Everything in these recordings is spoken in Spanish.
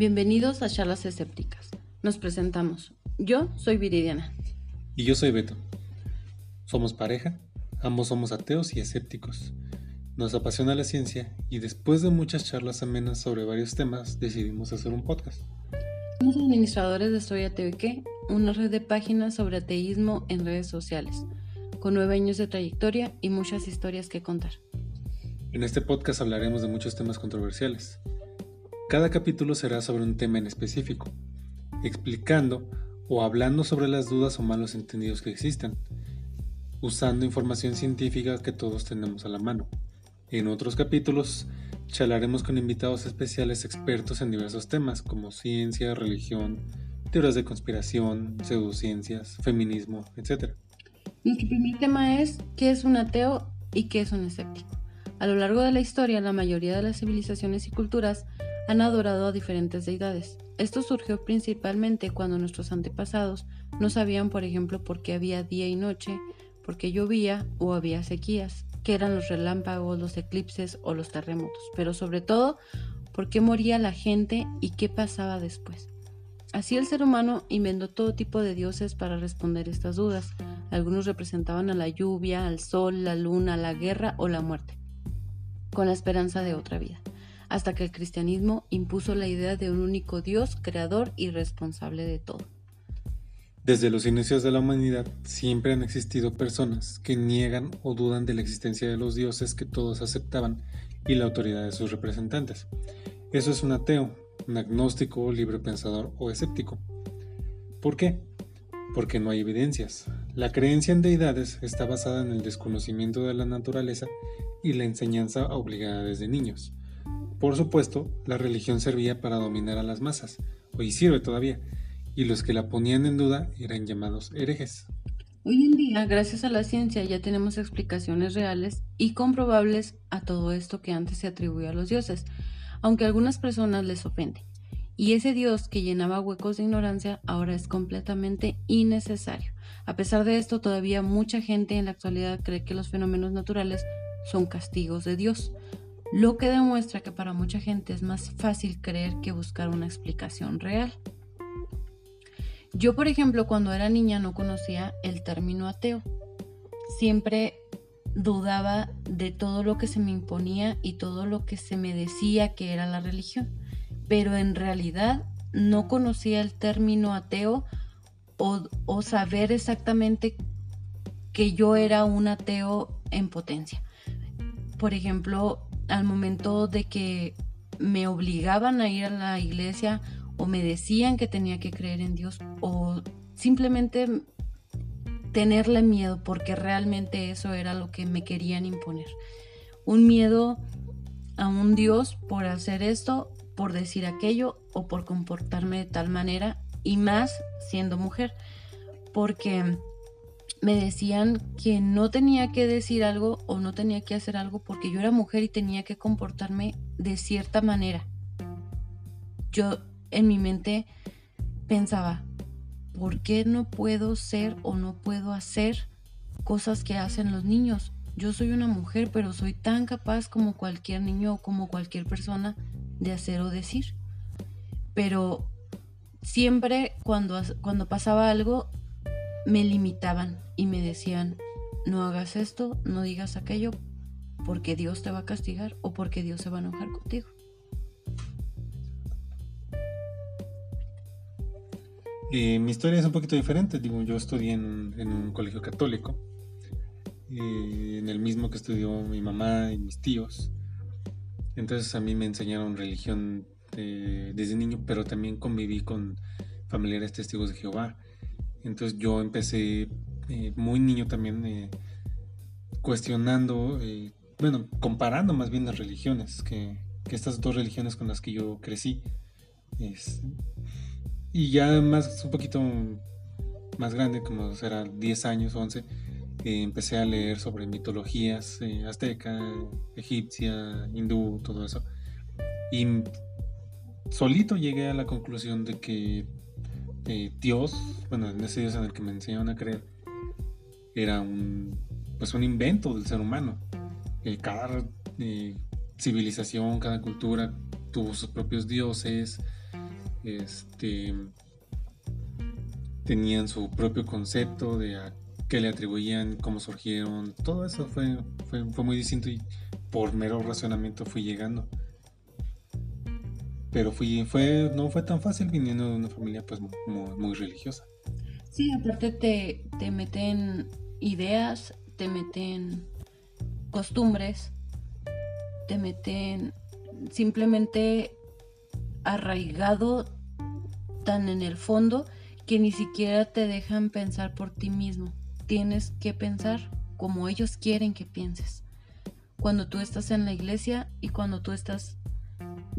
Bienvenidos a Charlas Escépticas. Nos presentamos. Yo soy Viridiana. Y yo soy Beto. Somos pareja, ambos somos ateos y escépticos. Nos apasiona la ciencia y después de muchas charlas amenas sobre varios temas decidimos hacer un podcast. Somos administradores de Soy Ateo y qué, una red de páginas sobre ateísmo en redes sociales, con nueve años de trayectoria y muchas historias que contar. En este podcast hablaremos de muchos temas controversiales. Cada capítulo será sobre un tema en específico, explicando o hablando sobre las dudas o malos entendidos que existen, usando información científica que todos tenemos a la mano. En otros capítulos charlaremos con invitados especiales expertos en diversos temas como ciencia, religión, teorías de conspiración, pseudociencias, feminismo, etc. Nuestro primer tema es ¿qué es un ateo y qué es un escéptico? A lo largo de la historia, la mayoría de las civilizaciones y culturas han adorado a diferentes deidades. Esto surgió principalmente cuando nuestros antepasados no sabían, por ejemplo, por qué había día y noche, por qué llovía o había sequías, qué eran los relámpagos, los eclipses o los terremotos, pero sobre todo por qué moría la gente y qué pasaba después. Así el ser humano inventó todo tipo de dioses para responder estas dudas. Algunos representaban a la lluvia, al sol, la luna, la guerra o la muerte, con la esperanza de otra vida, hasta que el cristianismo impuso la idea de un único Dios, creador y responsable de todo. Desde los inicios de la humanidad siempre han existido personas que niegan o dudan de la existencia de los dioses que todos aceptaban y la autoridad de sus representantes. Eso es un ateo, un agnóstico, libre pensador o escéptico. ¿Por qué? Porque no hay evidencias. La creencia en deidades está basada en el desconocimiento de la naturaleza y la enseñanza obligada desde niños. Por supuesto, la religión servía para dominar a las masas, hoy sirve todavía, y los que la ponían en duda eran llamados herejes. Hoy en día, gracias a la ciencia, ya tenemos explicaciones reales y comprobables a todo esto que antes se atribuía a los dioses, aunque algunas personas les ofende. Y ese Dios que llenaba huecos de ignorancia ahora es completamente innecesario. A pesar de esto, todavía mucha gente en la actualidad cree que los fenómenos naturales son castigos de Dios, lo que demuestra que para mucha gente es más fácil creer que buscar una explicación real. Yo, por ejemplo, cuando era niña no conocía el término ateo. Siempre dudaba de todo lo que se me imponía y todo lo que se me decía que era la religión. Pero en realidad no conocía el término ateo o, saber exactamente que yo era un ateo en potencia. Por ejemplo, al momento de que me obligaban a ir a la iglesia o me decían que tenía que creer en Dios o simplemente tenerle miedo porque realmente eso era lo que me querían imponer. Un miedo a un Dios por hacer esto, por decir aquello o por comportarme de tal manera y más siendo mujer porque me decían que no tenía que decir algo o no tenía que hacer algo porque yo era mujer y tenía que comportarme de cierta manera. Yo en mi mente pensaba, ¿por qué no puedo ser o no puedo hacer cosas que hacen los niños? Yo soy una mujer, pero soy tan capaz como cualquier niño o como cualquier persona de hacer o decir. Pero siempre cuando, cuando pasaba algo, me limitaban y me decían, no hagas esto, no digas aquello, porque Dios te va a castigar o porque Dios se va a enojar contigo. mi historia es un poquito diferente. Digo, yo estudié en, un colegio católico, eh, en el mismo que estudió mi mamá y mis tíos. Entonces a mí me enseñaron religión desde niño, pero también conviví con familiares testigos de Jehová. Entonces yo empecé eh, muy niño también eh, cuestionando, bueno, comparando más bien las religiones, que, estas dos religiones con las que yo crecí. Y ya más, un poquito más grande, como será 10 años, 11, eh, empecé a leer sobre mitologías eh, azteca, egipcia, hindú, todo eso. Y solito llegué a la conclusión de que eh, Dios, bueno, en ese Dios en el que me enseñaron a creer, era un, pues un invento del ser humano. cada civilización, cada cultura tuvo sus propios dioses, este, tenían su propio concepto de a qué le atribuían, cómo surgieron, todo eso fue, fue, muy distinto y por mero razonamiento fui llegando. Pero fui, fue, no fue tan fácil viniendo de una familia pues muy, religiosa. Sí, aparte te, te meten ideas, te meten costumbres, te meten simplemente arraigado tan en el fondo que ni siquiera te dejan pensar por ti mismo. Tienes que pensar como ellos quieren que pienses. Cuando tú estás en la iglesia y cuando tú estás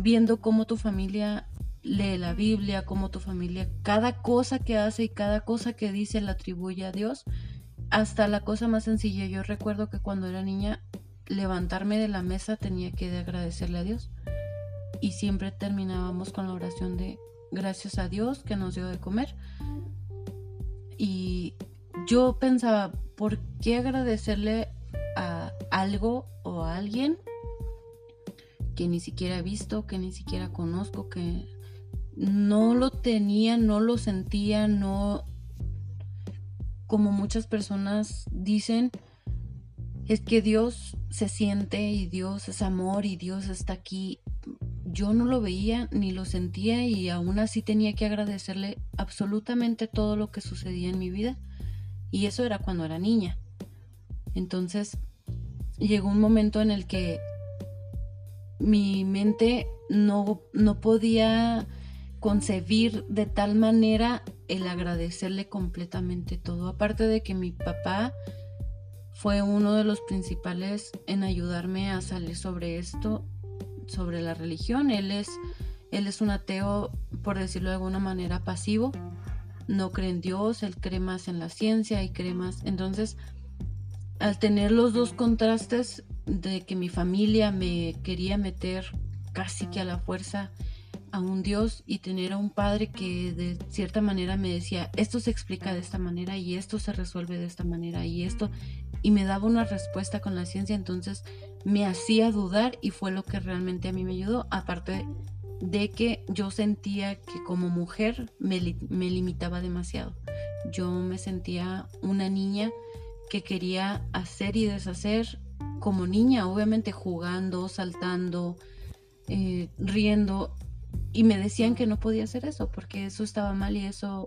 viendo cómo tu familia lee la Biblia, cómo tu familia, cada cosa que hace y cada cosa que dice la atribuye a Dios, hasta la cosa más sencilla. Yo recuerdo que cuando era niña, levantarme de la mesa tenía que agradecerle a Dios y siempre terminábamos con la oración de gracias a Dios que nos dio de comer. Y yo pensaba, ¿por qué agradecerle a algo o a alguien que ni siquiera he visto, que ni siquiera conozco, que no lo tenía, no lo sentía, no como muchas personas dicen, es que Dios se siente y Dios es amor y Dios está aquí yo no lo veía ni lo sentía y aún así tenía que agradecerle absolutamente todo lo que sucedía en mi vida. Y eso era cuando era niña. Entonces llegó un momento en el que mi mente no, no podía concebir de tal manera el agradecerle completamente todo. Aparte de que mi papá fue uno de los principales en ayudarme a salir sobre esto sobre la religión. Él es, él es un ateo, por decirlo de alguna manera, pasivo. No cree en Dios, él cree más en la ciencia y cree más. Entonces, al tener los dos contrastes de que mi familia me quería meter casi que a la fuerza a un Dios y tener a un padre que de cierta manera me decía, esto se explica de esta manera y esto se resuelve de esta manera y esto, y me daba una respuesta con la ciencia, entonces me hacía dudar y fue lo que realmente a mí me ayudó, aparte de que yo sentía que como mujer me, limitaba demasiado. Yo me sentía una niña que quería hacer y deshacer como niña, obviamente jugando, saltando, eh, riendo, y me decían que no podía hacer eso porque eso estaba mal y eso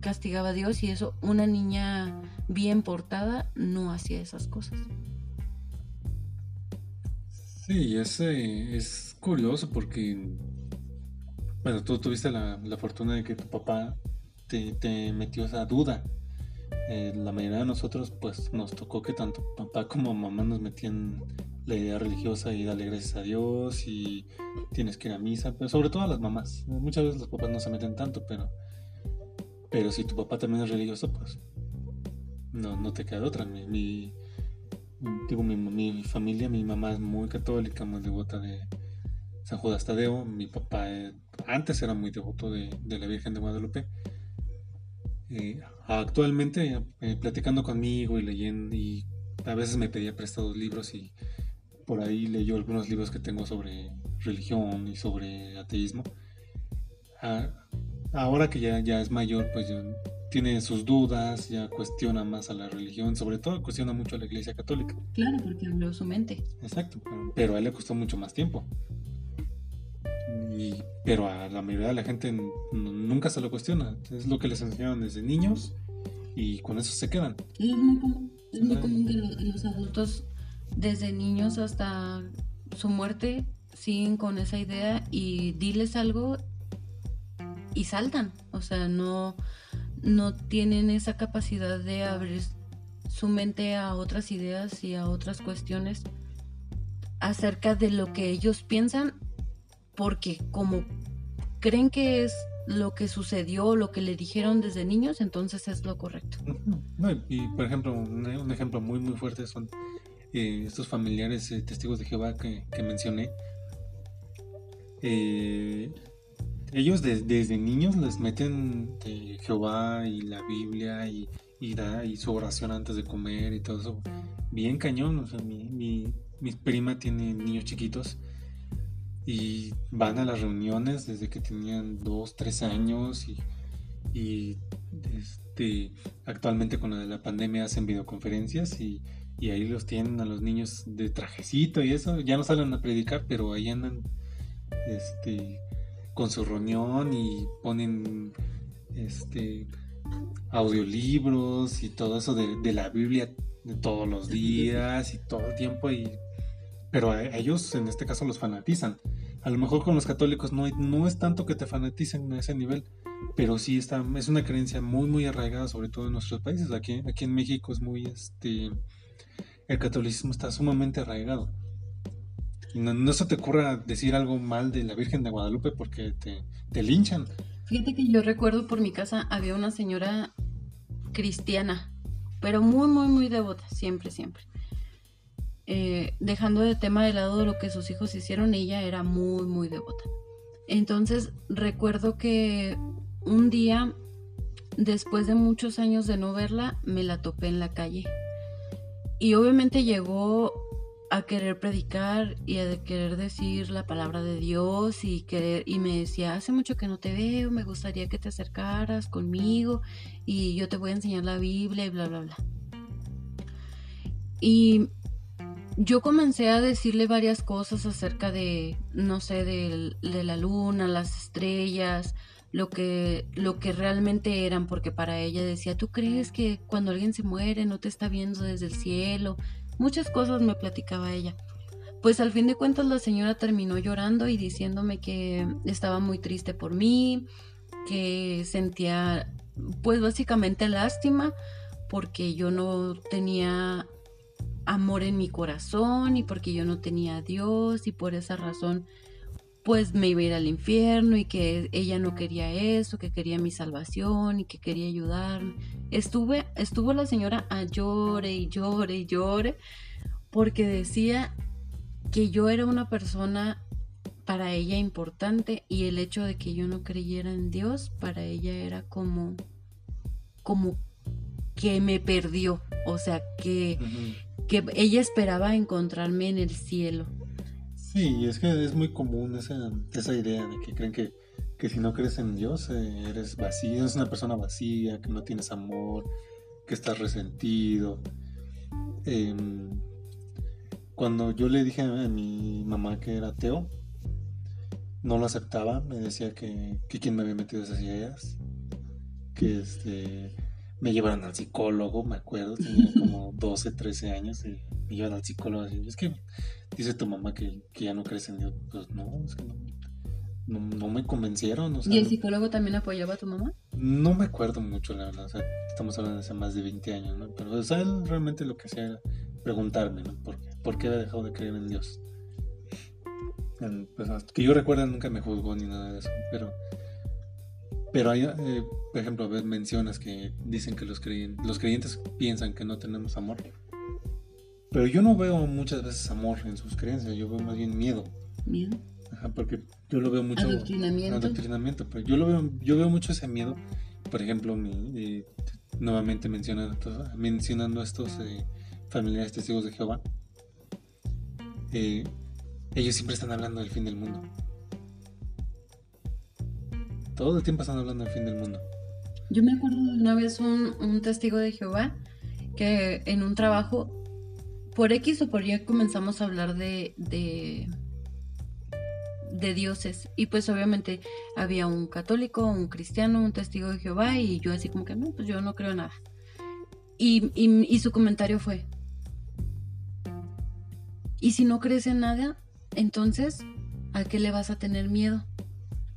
castigaba a Dios y eso una niña bien portada no hacía esas cosas. Sí, es, es curioso porque, bueno, tú tuviste la, fortuna de que tu papá te, metió esa duda. Eh, la mayoría de nosotros, pues, nos tocó que tanto papá como mamá nos metían la idea religiosa y darle gracias a Dios y tienes que ir a misa, pero sobre todo a las mamás. Muchas veces los papás no se meten tanto, pero, pero si tu papá también es religioso, pues no, no te queda otra. Mi, digo, mi, familia, mi mamá es muy católica, muy devota de San Judas Tadeo. Mi papá eh, antes era muy devoto de, la Virgen de Guadalupe. Eh, actualmente, eh, platicando conmigo y leyendo, y a veces me pedía prestados libros y por ahí leyó algunos libros que tengo sobre religión y sobre ateísmo. Ah, ahora que ya, ya es mayor, pues tiene sus dudas, ya cuestiona más a la religión, sobre todo cuestiona mucho a la iglesia católica. Claro, porque abrió su mente. Exacto, pero, a él le costó mucho más tiempo. Pero a la mayoría de la gente nunca se lo cuestiona. Es lo que les enseñaron desde niños y con eso se quedan. Es muy común, es muy común que los adultos, desde niños hasta su muerte, siguen con esa idea y diles algo y saltan. O sea, no no tienen esa capacidad de abrir su mente a otras ideas y a otras cuestiones acerca de lo que ellos piensan, porque como creen que es lo que sucedió, lo que le dijeron desde niños, entonces es lo correcto. y por ejemplo, un, ejemplo muy muy fuerte son eh, estos familiares eh, testigos de Jehová que, mencioné. Eh, ellos desde niños les meten Jehová y la Biblia y, y, su oración antes de comer y todo eso. Bien cañón, o sea, mi, mi, prima tiene niños chiquitos y van a las reuniones desde que tenían dos, tres años y, y este, actualmente con lo de la pandemia hacen videoconferencias y, y, ahí los tienen a los niños de trajecito y eso, ya no salen a predicar, pero ahí andan este, con su reunión y ponen este, audiolibros y todo eso de, de la Biblia de todos los días y todo el tiempo y pero ellos en este caso los fanatizan. A lo mejor con los católicos no, no es tanto que te fanaticen a ese nivel, pero sí está, es una creencia muy, muy arraigada, sobre todo en nuestros países. Aquí, aquí en México es muy, este, el catolicismo está sumamente arraigado. Y no, se te ocurra decir algo mal de la Virgen de Guadalupe porque te, te linchan. Fíjate que yo recuerdo por mi casa había una señora cristiana, pero muy, muy, muy devota, siempre, siempre. Eh, dejando de tema de lado lo que sus hijos hicieron, ella era muy, muy devota. Entonces recuerdo que un día, después de muchos años de no verla, me la topé en la calle. Y obviamente llegó a querer predicar y a querer decir la palabra de Dios y querer y me decía, hace mucho que no te veo, me gustaría que te acercaras conmigo y yo te voy a enseñar la Biblia y bla, bla, bla. Y yo comencé a decirle varias cosas acerca de, no sé, de, la luna, las estrellas, lo que, lo que realmente eran, porque para ella decía, ¿tú crees que cuando alguien se muere no te está viendo desde el cielo? Muchas cosas me platicaba ella. Pues al fin de cuentas la señora terminó llorando y diciéndome que estaba muy triste por mí, que sentía pues básicamente lástima porque yo no tenía amor en mi corazón y porque yo no tenía a Dios y por esa razón pues me iba a ir al infierno y que ella no quería eso, que quería mi salvación y que quería ayudarme. Estuve, estuvo la señora a llore y llore y llore porque decía que yo era una persona para ella importante y el hecho de que yo no creyera en Dios para ella era como como que me perdió, o sea, que, que ella esperaba encontrarme en el cielo. Sí, es que es muy común esa, esa idea de que creen que, que si no crees en Dios eh, eres vacío, eres una persona vacía, que no tienes amor, que estás resentido. Em, cuando yo le dije a mi mamá que era ateo, no lo aceptaba, me decía que, que quien me había metido esas ideas, que este me llevaron al psicólogo, me acuerdo, tenía como 12, 13 años y me llevan al psicólogo. Y es que dice tu mamá que, ya no crees en Dios. Pues no, es que no, no, me convencieron. ¿Y el psicólogo también apoyaba a tu mamá? No me acuerdo mucho, la verdad. O sea, estamos hablando de hace más de 20 años, ¿no? Pero o sea, él realmente lo que hacía era preguntarme, ¿no? ¿Por qué, ¿Por qué había dejado de creer en Dios? Pues, que yo recuerdo nunca me juzgó ni nada de eso, pero pero hay, eh, por ejemplo, mencionas que dicen que los creyentes, los creyentes piensan que no tenemos amor. Pero yo no veo muchas veces amor en sus creencias, yo veo más bien miedo. ¿Miedo? Ajá, porque yo lo veo mucho. Adoctrinamiento. Adoctrinamiento, pero yo lo veo, yo veo mucho ese miedo. Por ejemplo, mi, nuevamente mencionando, mencionando estos eh, familiares testigos de Jehová. Eh, ellos siempre están hablando del fin del mundo. Todo el tiempo están hablando del fin del mundo. Yo me acuerdo de una vez un, testigo de Jehová que en un trabajo, por X o por Y, comenzamos a hablar de, de, dioses. Y pues obviamente había un católico, un cristiano, un testigo de Jehová y yo así como que no, pues yo no creo nada. Y, y su comentario fue, ¿y si no crees en nada? Entonces, ¿a qué le vas a tener miedo?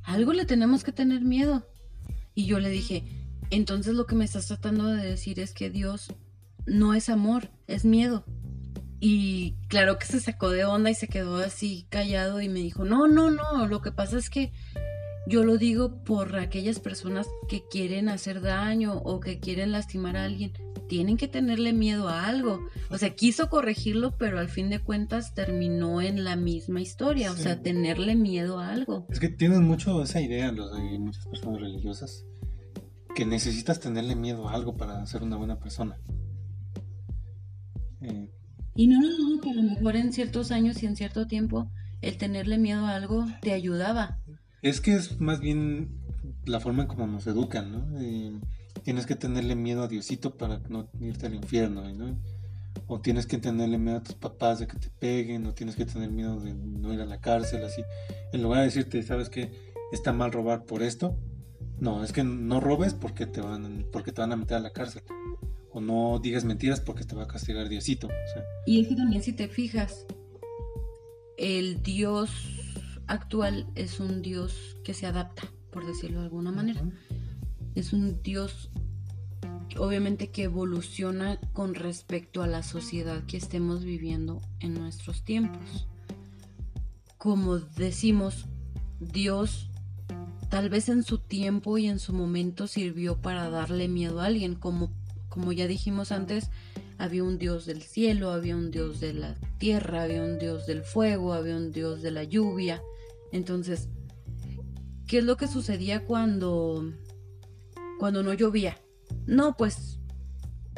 Algo le tenemos que tener miedo. Y yo le dije, entonces lo que me estás tratando de decir es que Dios no es amor, es miedo. Y claro que se sacó de onda y se quedó así callado y me dijo, no, no, no, lo que pasa es que yo lo digo por aquellas personas que quieren hacer daño o que quieren lastimar a alguien tienen que tenerle miedo a algo. O sea, quiso corregirlo, pero al fin de cuentas terminó en la misma historia. O sea, tenerle miedo a algo. Es que tienen mucho esa idea los de muchas personas religiosas, que necesitas tenerle miedo a algo para ser una buena persona. Eh, y no lo dudo que a lo mejor en ciertos años y en cierto tiempo el tenerle miedo a algo te ayudaba. Es que es más bien la forma en como nos educan, ¿no? Eh, tienes que tenerle miedo a Diosito para no irte al infierno, ¿no? O tienes que tenerle miedo a tus papás de que te peguen, o tienes que tener miedo de no ir a la cárcel, así. En lugar de decirte, ¿sabes qué? Está mal robar por esto. No, es que no robes porque te van, porque te van a meter a la cárcel. O no digas mentiras porque te va a castigar Diosito. Y es que también si te fijas, el Dios actual es un Dios que se adapta, por decirlo de alguna manera. Es un Dios obviamente que evoluciona con respecto a la sociedad que estemos viviendo en nuestros tiempos. Como decimos, Dios tal vez en su tiempo y en su momento sirvió para darle miedo a alguien, como, como ya dijimos antes, había un dios del cielo, había un dios de la tierra, había un dios del fuego, había un dios de la lluvia. Entonces, ¿qué es lo que sucedía cuando cuando no llovía? No, pues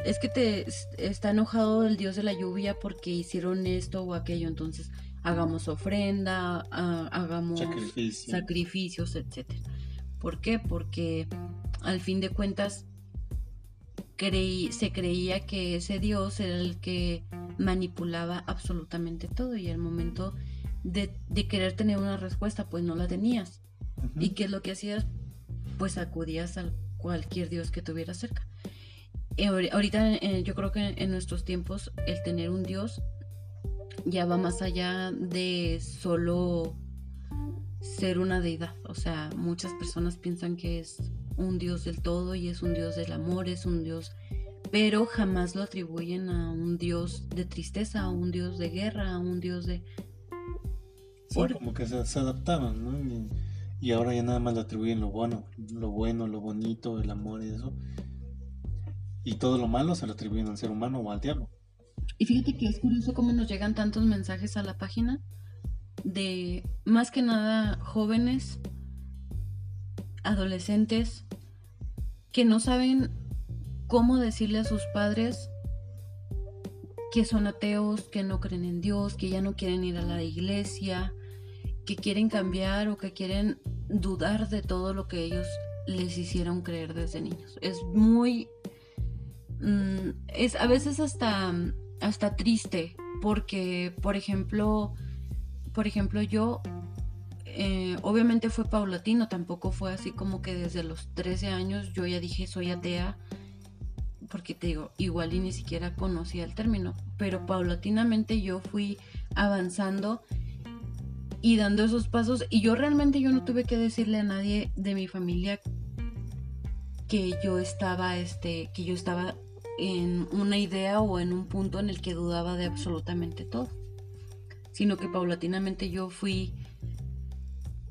es que te está enojado el dios de la lluvia porque hicieron esto o aquello, entonces hagamos ofrenda, hagamos sacrificios, etcétera. ¿Por qué? Porque al fin de cuentas se creía que ese Dios era el que manipulaba absolutamente todo y al momento de, querer tener una respuesta pues no la tenías. ¿Y qué es lo que hacías? Pues acudías a cualquier Dios que tuviera cerca. ahorita eh, yo creo que en nuestros tiempos el tener un Dios ya va más allá de solo ser una deidad. O sea, muchas personas piensan que es un Dios del todo y es un Dios del amor, es un Dios, pero jamás lo atribuyen a un Dios de tristeza, a un Dios de guerra, a un Dios de... Sí, como que se, adaptaban, ¿no? Y, ahora ya nada más le atribuyen lo bueno, lo bueno, lo bonito, el amor y eso. Y todo lo malo se lo atribuyen al ser humano o al diablo. Y fíjate que es curioso cómo nos llegan tantos mensajes a la página de más que nada jóvenes adolescentes que no saben cómo decirle a sus padres que son ateos, que no creen en Dios, que ya no quieren ir a la iglesia, que quieren cambiar o que quieren dudar de todo lo que ellos les hicieron creer desde niños. Es muy... Mm, es a veces hasta, hasta triste porque, por ejemplo, por ejemplo, yo eh, obviamente fue paulatino, tampoco fue así como que desde los 13 años yo ya dije soy atea, porque te digo, igual y ni siquiera conocía el término, pero paulatinamente yo fui avanzando y dando esos pasos y yo realmente yo no tuve que decirle a nadie de mi familia que yo estaba este que yo estaba en una idea o en un punto en el que dudaba de absolutamente todo sino que paulatinamente yo fui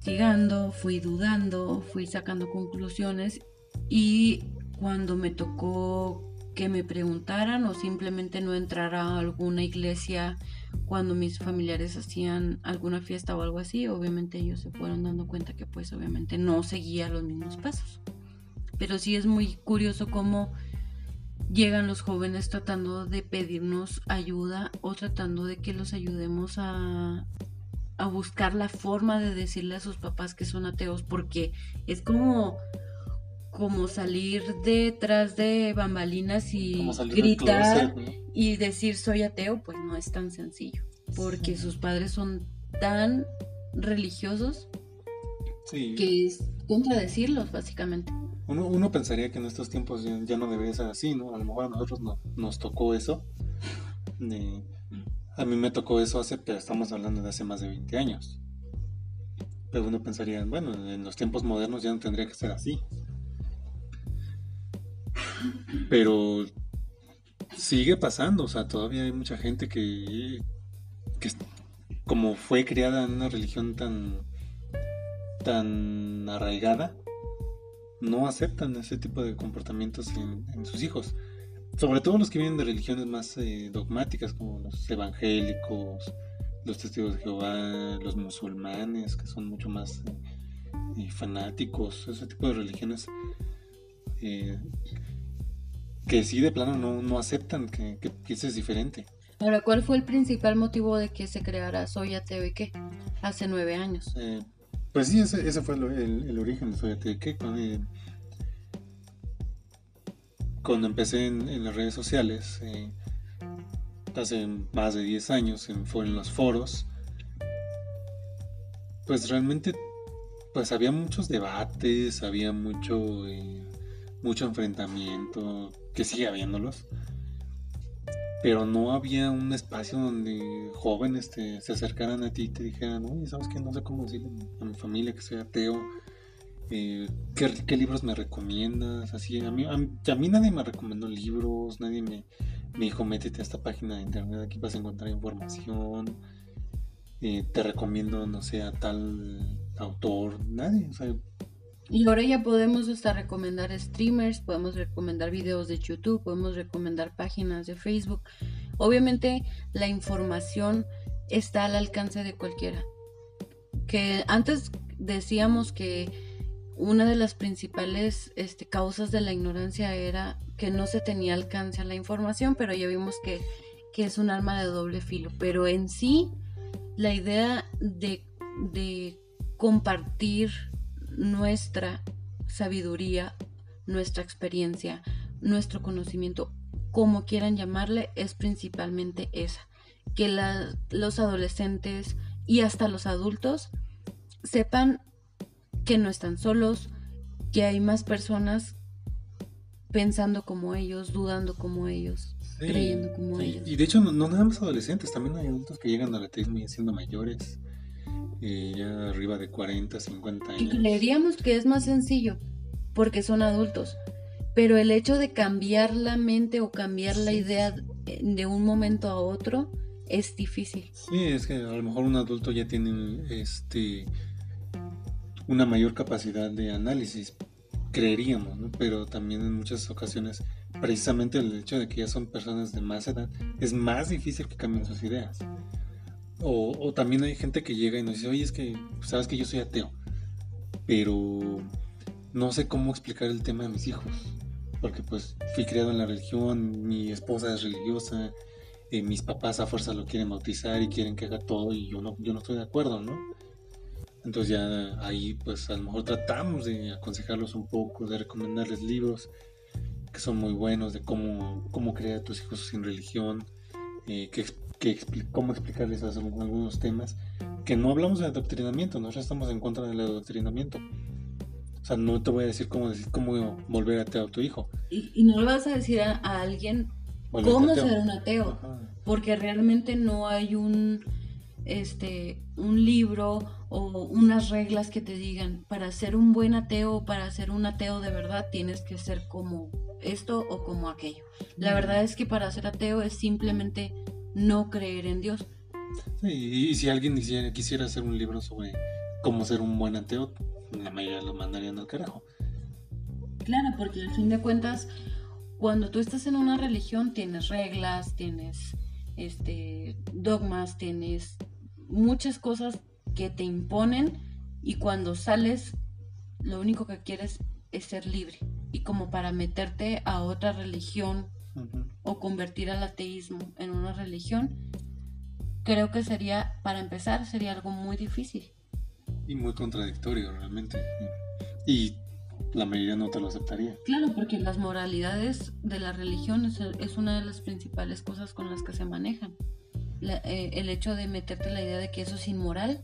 investigando, fui dudando, fui sacando conclusiones y cuando me tocó que me preguntaran o simplemente no entrar a alguna iglesia cuando mis familiares hacían alguna fiesta o algo así, obviamente ellos se fueron dando cuenta que pues obviamente no seguía los mismos pasos. Pero sí es muy curioso cómo llegan los jóvenes tratando de pedirnos ayuda o tratando de que los ayudemos a, a buscar la forma de decirle a sus papás que son ateos, porque es como como salir detrás de bambalinas y gritar y decir soy ateo, pues no es tan sencillo, porque sus padres son tan religiosos que es contradecirlos básicamente. Uno, uno, pensaría que en estos tiempos ya, no debería ser así, ¿no? A lo mejor a nosotros no, nos tocó eso. A mí me tocó eso hace, pero estamos hablando de hace más de 20 años. Pero uno pensaría, bueno, en los tiempos modernos ya no tendría que ser así. Pero sigue pasando, o sea, todavía hay mucha gente que, que como fue criada en una religión tan, tan arraigada, no aceptan ese tipo de comportamientos en sus hijos. Sobre todo los que vienen de religiones más eh, dogmáticas, como los evangélicos, los testigos de Jehová, los musulmanes, que son mucho más eh, fanáticos, ese tipo de religiones eh, que sí de plano no, aceptan que, que, eso es diferente. Ahora, ¿cuál fue el principal motivo de que se creara Soy Ateo y qué? Hace nueve años. Eh, pues sí, ese, ese fue el, origen de Soy Ateo. ¿Qué? Cuando, cuando empecé en, las redes sociales, eh, hace más de 10 años, en, fue en los foros, pues realmente pues había muchos debates, había mucho, eh, mucho enfrentamiento, que sigue habiéndolos, pero no había un espacio donde jóvenes te, se acercaran a ti y te dijeran, oye, ¿sabes qué? No sé cómo decirle a mi familia que soy ateo, eh, ¿qué, libros me recomiendas? Así, a mí, a, mí nadie me recomendó libros, nadie me, me dijo, métete a esta página de internet, aquí vas a encontrar información. Eh, te recomiendo, no sé, a tal autor, nadie. Y ahora ya podemos hasta recomendar streamers, podemos recomendar videos de YouTube, podemos recomendar páginas de Facebook. Obviamente la información está al alcance de cualquiera. Que antes decíamos que una de las principales este, causas de la ignorancia era que no se tenía alcance a la información, pero ya vimos que, que es un arma de doble filo. Pero en sí la idea de, compartir nuestra sabiduría, nuestra experiencia, nuestro conocimiento, como quieran llamarle, es principalmente esa. Que los adolescentes y hasta los adultos sepan que no están solos, que hay más personas pensando como ellos, dudando como ellos, creyendo como ellos. Y de hecho, no, nada más adolescentes, también hay adultos que llegan al ateísmo y siendo mayores, ya arriba de 40, 50 años. Y creeríamos que es más sencillo, porque son adultos. Pero el hecho de cambiar la mente o cambiar la idea de un momento a otro es difícil. Sí, es que a lo mejor un adulto ya tiene este una mayor capacidad de análisis, creeríamos, ¿no? pero también en muchas ocasiones, precisamente el hecho de que ya son personas de más edad, es más difícil que cambien sus ideas. O, también hay gente que llega y nos dice, oye, es que, sabes que yo soy ateo, pero no sé cómo explicar el tema de mis hijos, porque pues fui criado en la religión, mi esposa es religiosa, eh, mis papás a fuerza lo quieren bautizar y quieren que haga todo y yo no, yo no estoy de acuerdo, ¿no? Entonces ya ahí pues a lo mejor tratamos de aconsejarlos un poco, de recomendarles libros que son muy buenos, de cómo, cómo crear a tus hijos sin religión, eh, que, que cómo explicarles algunos temas, que no hablamos de adoctrinamiento, nosotros estamos en contra del adoctrinamiento. O sea, no te voy a decir cómo, decir cómo volver ateo a tu hijo. Y, no le vas a decir a, alguien cómo ser un ateo, porque realmente no hay un este, un libro o unas reglas que te digan, para ser un buen ateo, para ser un ateo de verdad, tienes que ser como esto o como aquello. La verdad es que para ser ateo es simplemente no creer en Dios. y si alguien quisiera, quisiera hacer un libro sobre cómo ser un buen ateo, la mayoría lo mandarían al carajo. Claro, porque al fin de cuentas, cuando tú estás en una religión, tienes reglas, tienes este, dogmas, tienes muchas cosas que te imponen y cuando sales lo único que quieres es ser libre. Y como para meterte a otra religión o convertir al ateísmo en una religión, creo que sería, para empezar, sería algo muy difícil. Y muy contradictorio realmente. Y la mayoría no te lo aceptaría. Claro, porque las moralidades de la religión es una de las principales cosas con las que se manejan. Eh, el hecho de meterte la idea de que eso es inmoral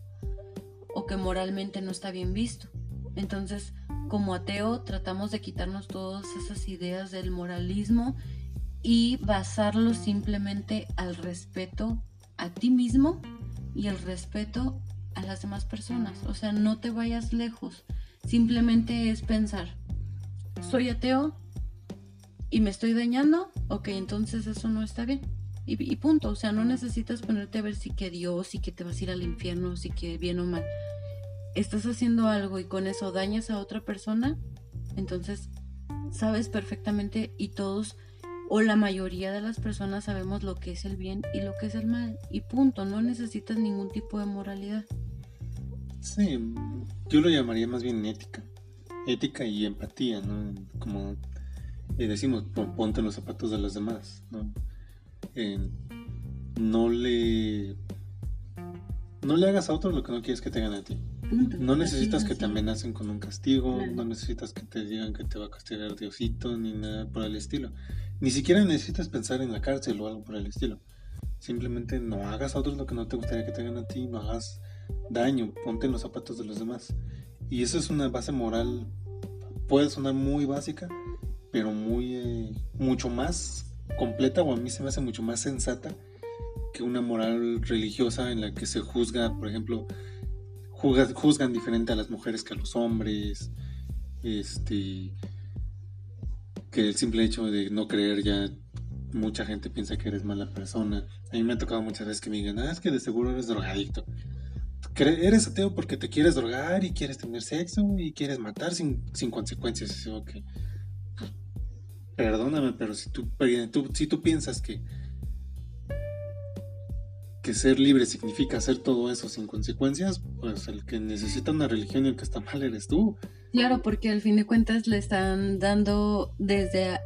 o que moralmente no está bien visto. Entonces, como ateo, tratamos de quitarnos todas esas ideas del moralismo y basarlo simplemente al respeto a ti mismo y el respeto a las demás personas. O sea, no te vayas lejos. Simplemente es pensar, soy ateo y me estoy dañando, ok, entonces eso no está bien y, punto. O sea, no necesitas ponerte a ver si que Dios, si que te vas a ir al infierno, si que bien o mal. Estás haciendo algo y con eso dañas a otra persona, entonces sabes perfectamente y todos o la mayoría de las personas sabemos lo que es el bien y lo que es el mal. Y punto, no necesitas ningún tipo de moralidad. Sí, yo lo llamaría más bien ética. Ética y empatía, ¿no? Como decimos, ponte los zapatos de los demás, ¿no? no le No le hagas a otros lo que no quieres que te hagan a ti. No necesitas que te amenacen con un castigo, no necesitas que te digan que te va a castigar Diosito, ni nada por el estilo. Ni siquiera necesitas pensar en la cárcel o algo por el estilo. Simplemente no hagas a otros lo que no te gustaría que te hagan a ti, no hagas daño, ponte en los zapatos de los demás. Y eso es una base moral, puede sonar muy básica, pero muy, eh, mucho más completa, o a mí se me hace mucho más sensata que una moral religiosa en la que se juzga, por ejemplo, juzgan diferente a las mujeres que a los hombres, este, que el simple hecho de no creer ya mucha gente piensa que eres mala persona. A mí me ha tocado muchas veces que me digan, ah, es que de seguro eres drogadicto. Eres ateo porque te quieres drogar y quieres tener sexo y quieres matar sin, sin consecuencias. Perdóname, pero si tú, si tú piensas que, que ser libre significa hacer todo eso sin consecuencias, pues el que necesita una religión y el que está mal eres tú. Claro, porque al fin de cuentas le están dando desde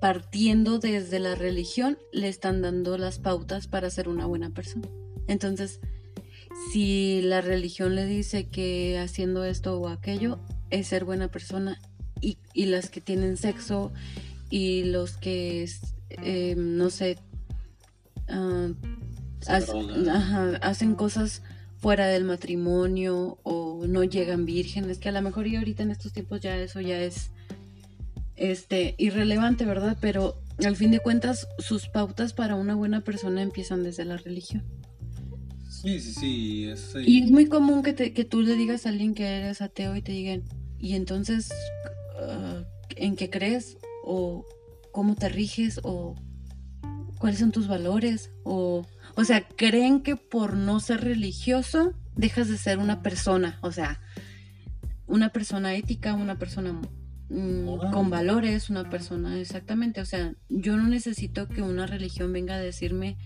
partiendo desde la religión, le están dando las pautas para ser una buena persona. Entonces, si la religión le dice que haciendo esto o aquello es ser buena persona y, las que tienen sexo y los que, eh, no sé, hacen cosas fuera del matrimonio o no llegan vírgenes, que a lo mejor y ahorita en estos tiempos ya eso ya es este irrelevante, ¿verdad? Pero al fin de cuentas sus pautas para una buena persona empiezan desde la religión. Sí, sí, sí. Y es muy común que, que tú le digas a alguien que eres ateo y te digan, ¿y entonces ah, en qué crees? ¿O cómo te riges? ¿O cuáles son tus valores? ¿O, o sea, creen que por no ser religioso dejas de ser una persona? O sea, una persona ética, una persona mm, con valores, una persona exactamente. O sea, yo no necesito que una religión venga a decirme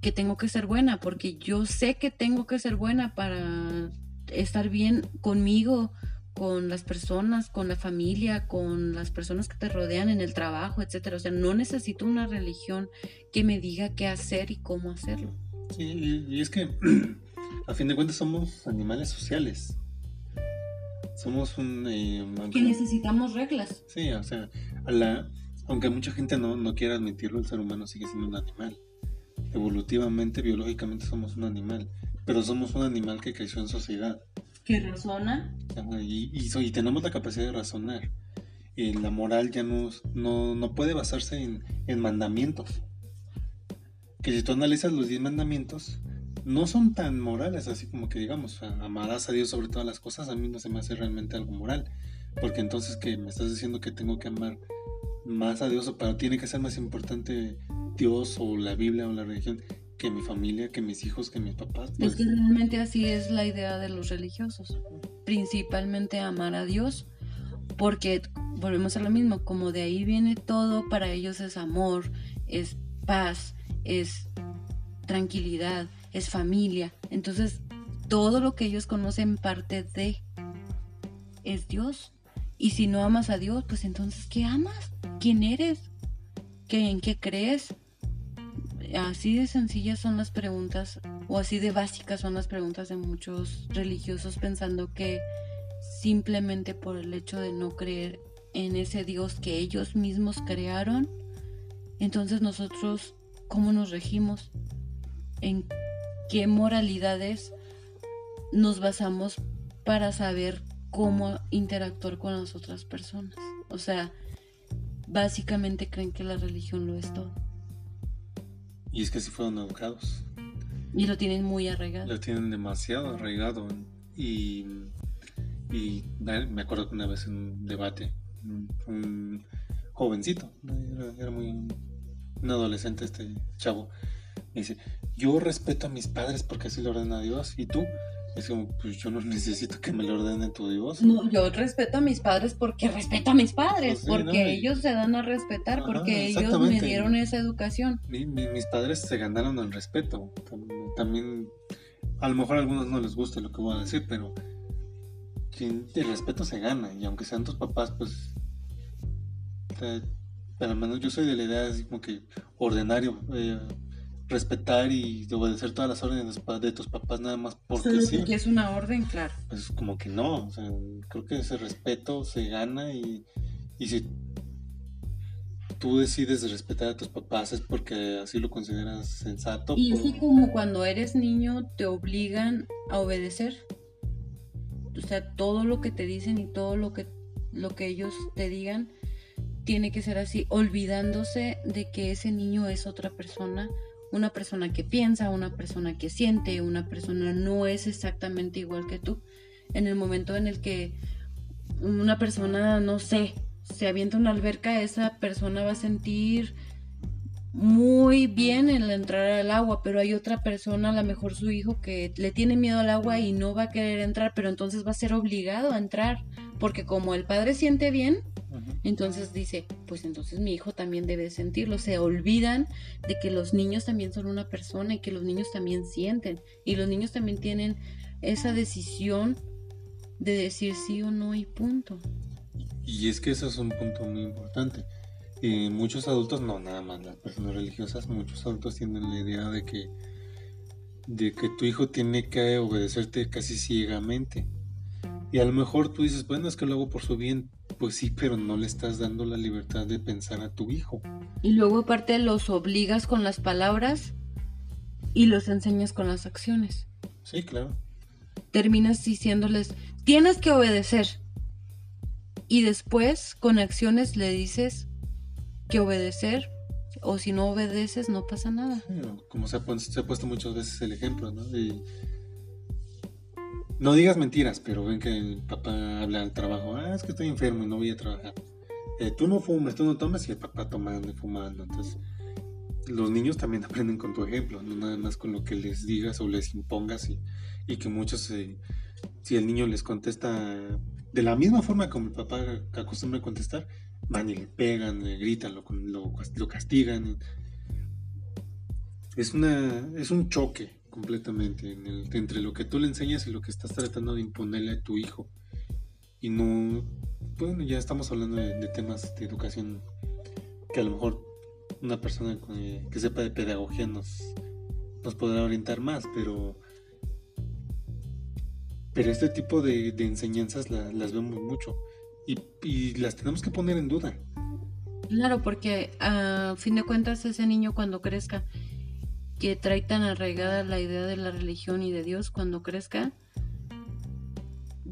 que tengo que ser buena, porque yo sé que tengo que ser buena para estar bien conmigo, con las personas, con la familia, con las personas que te rodean en el trabajo, etcétera. O sea, no necesito una religión que me diga qué hacer y cómo hacerlo. Sí, y es que a fin de cuentas somos animales sociales. Somos un... Eh, que necesitamos reglas. Sí, o sea, la, aunque mucha gente no, no quiera admitirlo, el ser humano sigue siendo un animal evolutivamente, biológicamente somos un animal, pero somos un animal que creció en sociedad. Que razona. Y, y, tenemos la capacidad de razonar. Y la moral ya no, no, puede basarse en, en, mandamientos. Que si tú analizas los 10 mandamientos, no son tan morales, así como que digamos, amarás a Dios sobre todas las cosas, a mí no se me hace realmente algo moral. Porque entonces que me estás diciendo que tengo que amar más a Dios, pero tiene que ser más importante Dios o la Biblia o la religión que mi familia, que mis hijos, que mis papás. Es pues. que realmente así es la idea de los religiosos. Principalmente amar a Dios, porque volvemos a lo mismo, como de ahí viene todo, para ellos es amor, es paz, es tranquilidad, es familia. Entonces, todo lo que ellos conocen parte de es Dios. Y si no amas a Dios, pues entonces, ¿qué amas? ¿Quién eres? ¿Qué, ¿En qué crees? Así de sencillas son las preguntas, o así de básicas son las preguntas de muchos religiosos pensando que simplemente por el hecho de no creer en ese Dios que ellos mismos crearon, entonces nosotros, ¿cómo nos regimos? ¿En qué moralidades nos basamos para saber cómo interactuar con las otras personas? O sea, básicamente creen que la religión lo es todo. Y es que así fueron educados. Y lo tienen muy arraigado. Lo tienen demasiado arraigado. Y, y me acuerdo que una vez en un debate, un, jovencito, era, muy un adolescente este chavo, me dice, yo respeto a mis padres porque así lo ordena Dios. ¿Y tú? Es como, pues yo no necesito que me lo ordene tu Dios. No, yo respeto a mis padres porque respeto a mis padres, pues porque ellos se dan a respetar, porque ellos me dieron esa educación. mis padres se ganaron el respeto. También, a lo mejor a algunos no les gusta lo que voy a decir, pero el respeto se gana, y aunque sean tus papás, pues. pero al menos yo soy de la idea así como que ordenario. Eh, respetar y obedecer todas las órdenes de tus papás nada más porque sí. Porque es una orden, claro. Pues como que no, o sea, creo que ese respeto se gana y, y si tú decides respetar a tus papás es porque así lo consideras sensato. Y así como cuando eres niño te obligan a obedecer. O sea, todo lo que te dicen y todo lo que, lo que ellos te digan tiene que ser así, olvidándose de que ese niño es otra persona, una persona que piensa, una persona que siente, una persona no es exactamente igual que tú. En el momento en el que una persona, no sé, se avienta una alberca, esa persona va a sentir muy bien el entrar al agua, pero hay otra persona, a lo mejor su hijo, que le tiene miedo al agua y no va a querer entrar, pero entonces va a ser obligado a entrar, porque como el padre siente bien, entonces dice, pues entonces mi hijo también debe sentirlo. Se olvidan de que los niños también son una persona y que los niños también sienten, y los niños también tienen esa decisión de decir sí o no y punto. Y es que eso es un punto muy importante. Eh, muchos adultos, no nada más las personas religiosas, muchos adultos tienen la idea de que, de que tu hijo tiene que obedecerte casi ciegamente. Y a lo mejor tú dices, bueno, es que lo hago por su bien. Pues sí, pero no le estás dando la libertad de pensar a tu hijo. Y luego aparte los obligas con las palabras y los enseñas con las acciones. Sí, claro. Terminas diciéndoles, tienes que obedecer y después con acciones le dices que obedecer o si no obedeces no pasa nada. como se ha, puesto muchas veces el ejemplo, ¿no? No digas mentiras, pero ven que el papá habla al trabajo, ah, es que estoy enfermo y no voy a trabajar. Eh, tú no fumes, tú no tomas y el papá tomando y fumando. Entonces, los niños también aprenden con tu ejemplo, no nada más con lo que les digas o les impongas y, que muchos, eh, si el niño les contesta de la misma forma como el papá acostumbra contestar, van y le pegan, le gritan, lo, lo, castigan. Es, una, es un choque completamente entre lo que tú le enseñas y lo que estás tratando de imponerle a tu hijo. Y no, bueno, ya estamos hablando de, temas de educación que a lo mejor una persona que sepa de pedagogía nos, nos podrá orientar más, pero pero este tipo de, enseñanzas las vemos mucho y, las tenemos que poner en duda. Claro, porque a fin de cuentas ese niño cuando crezca, que trae tan arraigada la idea de la religión y de Dios, cuando crezca,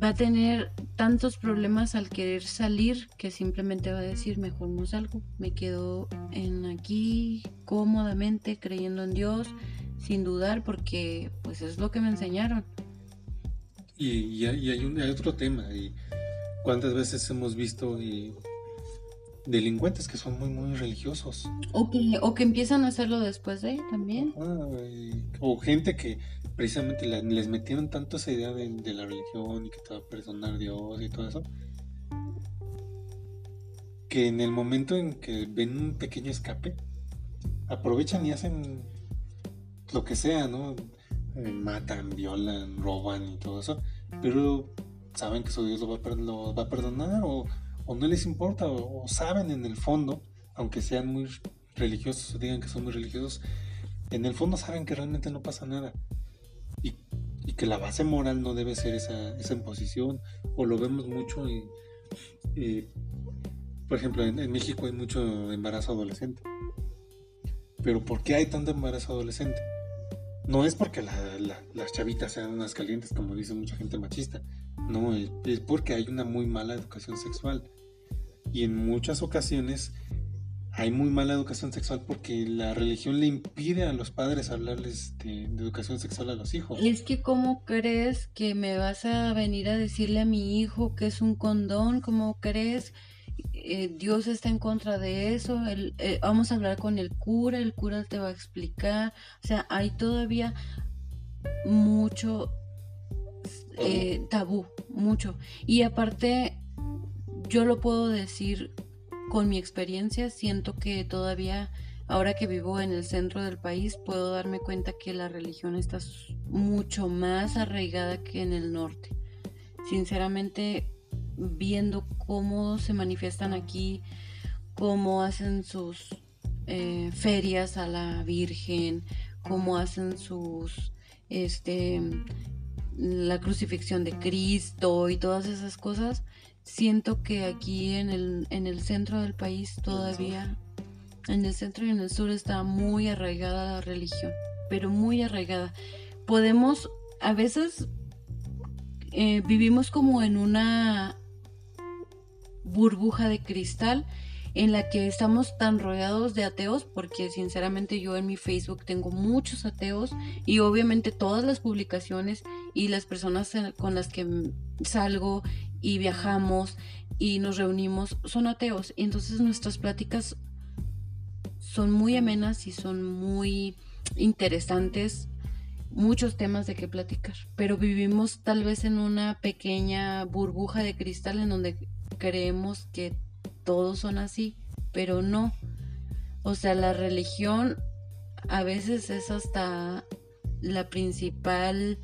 va a tener tantos problemas al querer salir que simplemente va a decir, mejor no salgo, me quedo en aquí cómodamente creyendo en Dios, sin dudar, porque pues es lo que me enseñaron. Y, hay, un, otro tema. Y ¿Cuántas veces hemos visto delincuentes que son muy, muy religiosos? O que, o que empiezan a hacerlo después de también. o gente que precisamente les metieron tanto esa idea de, la religión y que te va a perdonar Dios y todo eso. Que en el momento en que ven un pequeño escape, aprovechan y hacen lo que sea, ¿no? Eh, matan, violan, roban y todo eso, pero saben que su Dios lo va a, perdonar o, no les importa o, saben en el fondo, aunque sean muy religiosos o digan que son muy religiosos, en el fondo saben que realmente no pasa nada y, que la base moral no debe ser esa, esa imposición o lo vemos mucho y, por ejemplo en México hay mucho embarazo adolescente pero ¿por qué hay tanto embarazo adolescente? No es porque las chavitas sean unas calientes, como dice mucha gente machista. No, es, porque hay una muy mala educación sexual. Y en muchas ocasiones hay muy mala educación sexual porque la religión le impide a los padres hablarles de, de, educación sexual a los hijos. Es que ¿cómo crees que me vas a venir a decirle a mi hijo que es un condón? ¿Cómo crees eh, Dios está en contra de eso, eh, vamos a hablar con el cura, el cura te va a explicar, o sea, hay todavía mucho eh, tabú, mucho. Y aparte, yo lo puedo decir con mi experiencia, siento que todavía, ahora que vivo en el centro del país, puedo darme cuenta que la religión está mucho más arraigada que en el norte. Sinceramente, viendo cómo se manifiestan aquí, cómo hacen sus eh, ferias a la Virgen, cómo hacen sus, este, la crucifixión de Cristo y todas esas cosas, siento que aquí en el, en el centro del país todavía, en el centro y en el sur está muy arraigada la religión, pero muy arraigada. Podemos, a veces eh, vivimos como en una burbuja de cristal en la que estamos tan rodeados de ateos, porque sinceramente yo en mi Facebook tengo muchos ateos y obviamente todas las publicaciones y las personas con las que salgo y viajamos y nos reunimos son ateos. Entonces nuestras pláticas son muy amenas y son muy interesantes, muchos temas de qué platicar, pero vivimos tal vez en una pequeña burbuja de cristal en donde creemos que todos son así, pero no. O sea, la religión a veces es hasta la principal,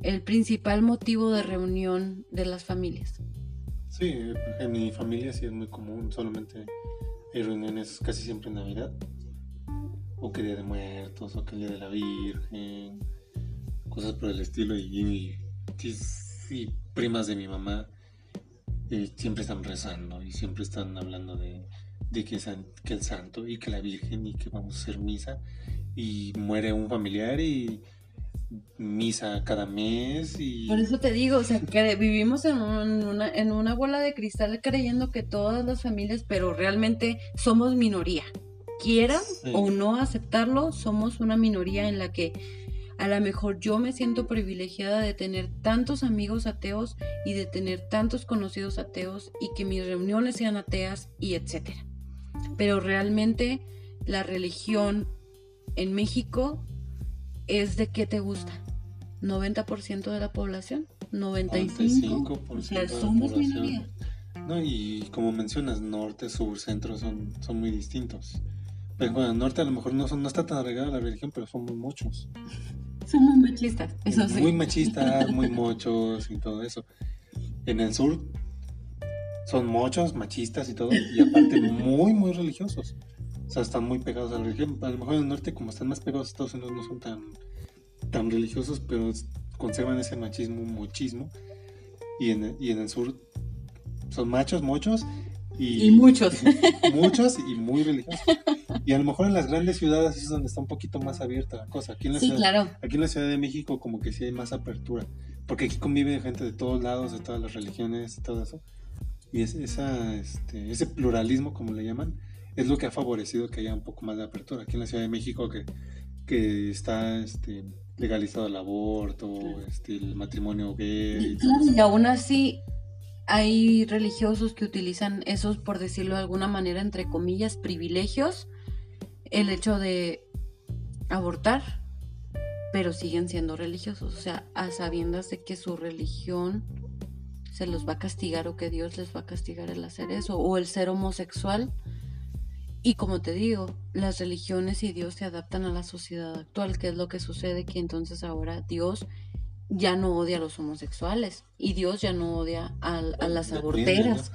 el principal motivo de reunión de las familias. Sí, en mi familia sí es muy común, solamente hay reuniones casi siempre en Navidad, o que Día de Muertos, o que Día de la Virgen, cosas por el estilo, y, y primas de mi mamá siempre están rezando y siempre están hablando de, que, que, el santo y que la Virgen y que vamos a hacer misa y muere un familiar y misa cada mes y... Por eso te digo, o sea, que vivimos en, una, en una bola de cristal creyendo que todas las familias, pero realmente somos minoría. Quieran o no aceptarlo, somos una minoría en la que a lo mejor yo me siento privilegiada de tener tantos amigos ateos y de tener tantos conocidos ateos y que mis reuniones sean ateas y etcétera. Pero realmente la religión en México es de qué te gusta. 90% de la población, 95%, o sea, somos minoría. No, y como mencionas, norte, sur, centro son, son muy distintos. Pero bueno, norte a lo mejor no, son, no está tan arraigada la religión, pero somos muchos. Son muy machistas, eso sí. Muy machistas, muy mochos y todo eso. En el sur son mochos, machistas y todo, y aparte muy, muy religiosos. O sea, están muy pegados a la religión. A lo mejor en el norte, como están más pegados a Estados Unidos, no son tan, tan religiosos, pero conservan ese machismo, muchismo. Y en, y en el sur son machos, mochos y, y muchos. muchos y muy religiosos. Y a lo mejor en las grandes ciudades es donde está un poquito más abierta la cosa. Aquí en la, sí, ciudad, claro. aquí en la Ciudad de México como que sí hay más apertura. Porque aquí convive gente de todos lados, de todas las religiones, todo eso. Y es, esa, este, ese pluralismo, como le llaman, es lo que ha favorecido que haya un poco más de apertura. Aquí en la Ciudad de México que, que está este, legalizado el aborto, este, el matrimonio gay. Y, y aún así hay religiosos que utilizan esos, por decirlo de alguna manera, entre comillas, privilegios el hecho de abortar, pero siguen siendo religiosos, o sea, a sabiendas de que su religión se los va a castigar o que Dios les va a castigar el hacer eso, o el ser homosexual. Y como te digo, las religiones y Dios se adaptan a la sociedad actual, que es lo que sucede, que entonces ahora Dios ya no odia a los homosexuales y Dios ya no odia a, a las aborteras.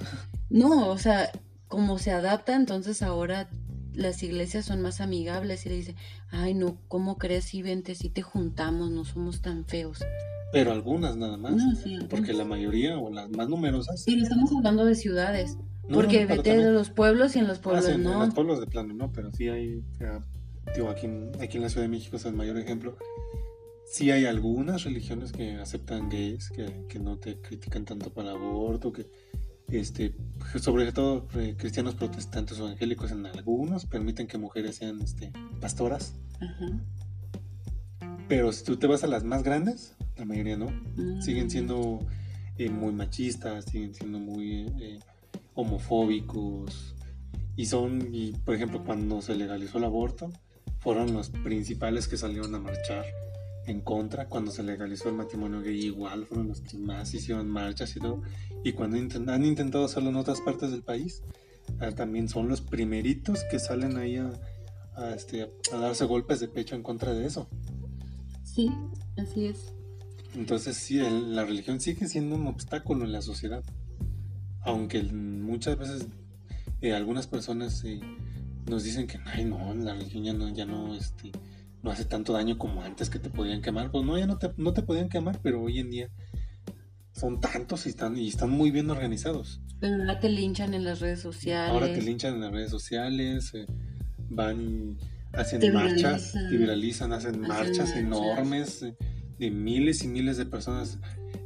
No, o sea, como se adapta, entonces ahora las iglesias son más amigables y le dice, ay no, ¿cómo crees? Y vente, si te juntamos, no somos tan feos. Pero algunas nada más. porque la mayoría o las más numerosas. Sí, estamos hablando de ciudades. porque vete de los pueblos y en los pueblos ah, no. En los pueblos de plano, no, pero sí hay, digo, aquí en, aquí en la Ciudad de México es el mayor ejemplo. Sí hay algunas religiones que aceptan gays, que, que no te critican tanto para el aborto, que este, sobre todo eh, cristianos protestantes o evangélicos en algunos permiten que mujeres sean este, pastoras. Pero si tú te vas a las más grandes, la mayoría no. Mm. Siguen siendo eh, muy machistas, siguen siendo muy eh, homofóbicos. Y son, y por ejemplo, cuando se legalizó el aborto, fueron los principales que salieron a marchar en contra. Cuando se legalizó el matrimonio gay, igual fueron los que más hicieron marchas y todo. Y cuando han intentado hacerlo en otras partes del país, ah, también son los primeritos que salen ahí a, este, a darse golpes de pecho en contra de eso. Sí, así es. Entonces sí, la religión sigue siendo un obstáculo en la sociedad. Aunque muchas veces eh, algunas personas eh, nos dicen que Ay, no, la religión ya no, ya no, este, no hace tanto daño como antes que te podían quemar. Pues no, ya no te, no te podían quemar, pero hoy en día son tantos y están, y están muy bien organizados. Pero ahora te linchan en las redes sociales. Ahora te linchan en las redes sociales, eh, van y hacen marchas, te viralizan, hacen, marchas, enormes eh, de miles y miles de personas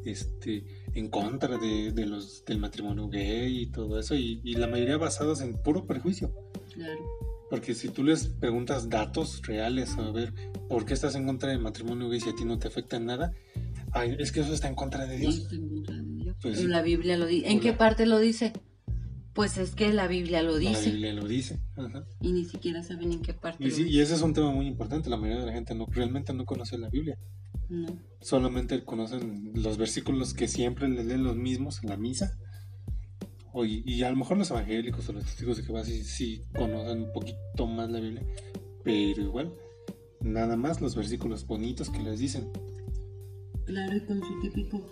este, en contra de, de, los, del matrimonio gay y todo eso, y, y la mayoría basadas en puro perjuicio. Claro. Porque si tú les preguntas datos reales, a ver, ¿por qué estás en contra del matrimonio gay si a ti no te afecta en nada? Ay, es que eso está en contra de Dios. Está en contra de Dios. Pues Pero la Biblia lo dice. ¿En qué parte lo dice? Pues es que la Biblia lo dice. La Biblia lo dice. Ajá. Y ni siquiera saben en qué parte. Y, sí, y ese es un tema muy importante. La mayoría de la gente no realmente no conoce la Biblia. No. Solamente conocen los versículos que siempre les leen los mismos en la misa y a lo mejor los evangélicos o los testigos de Jehová sí, sí conocen un poquito más la Biblia, pero igual, nada más los versículos bonitos que les dicen. Claro, con su típico.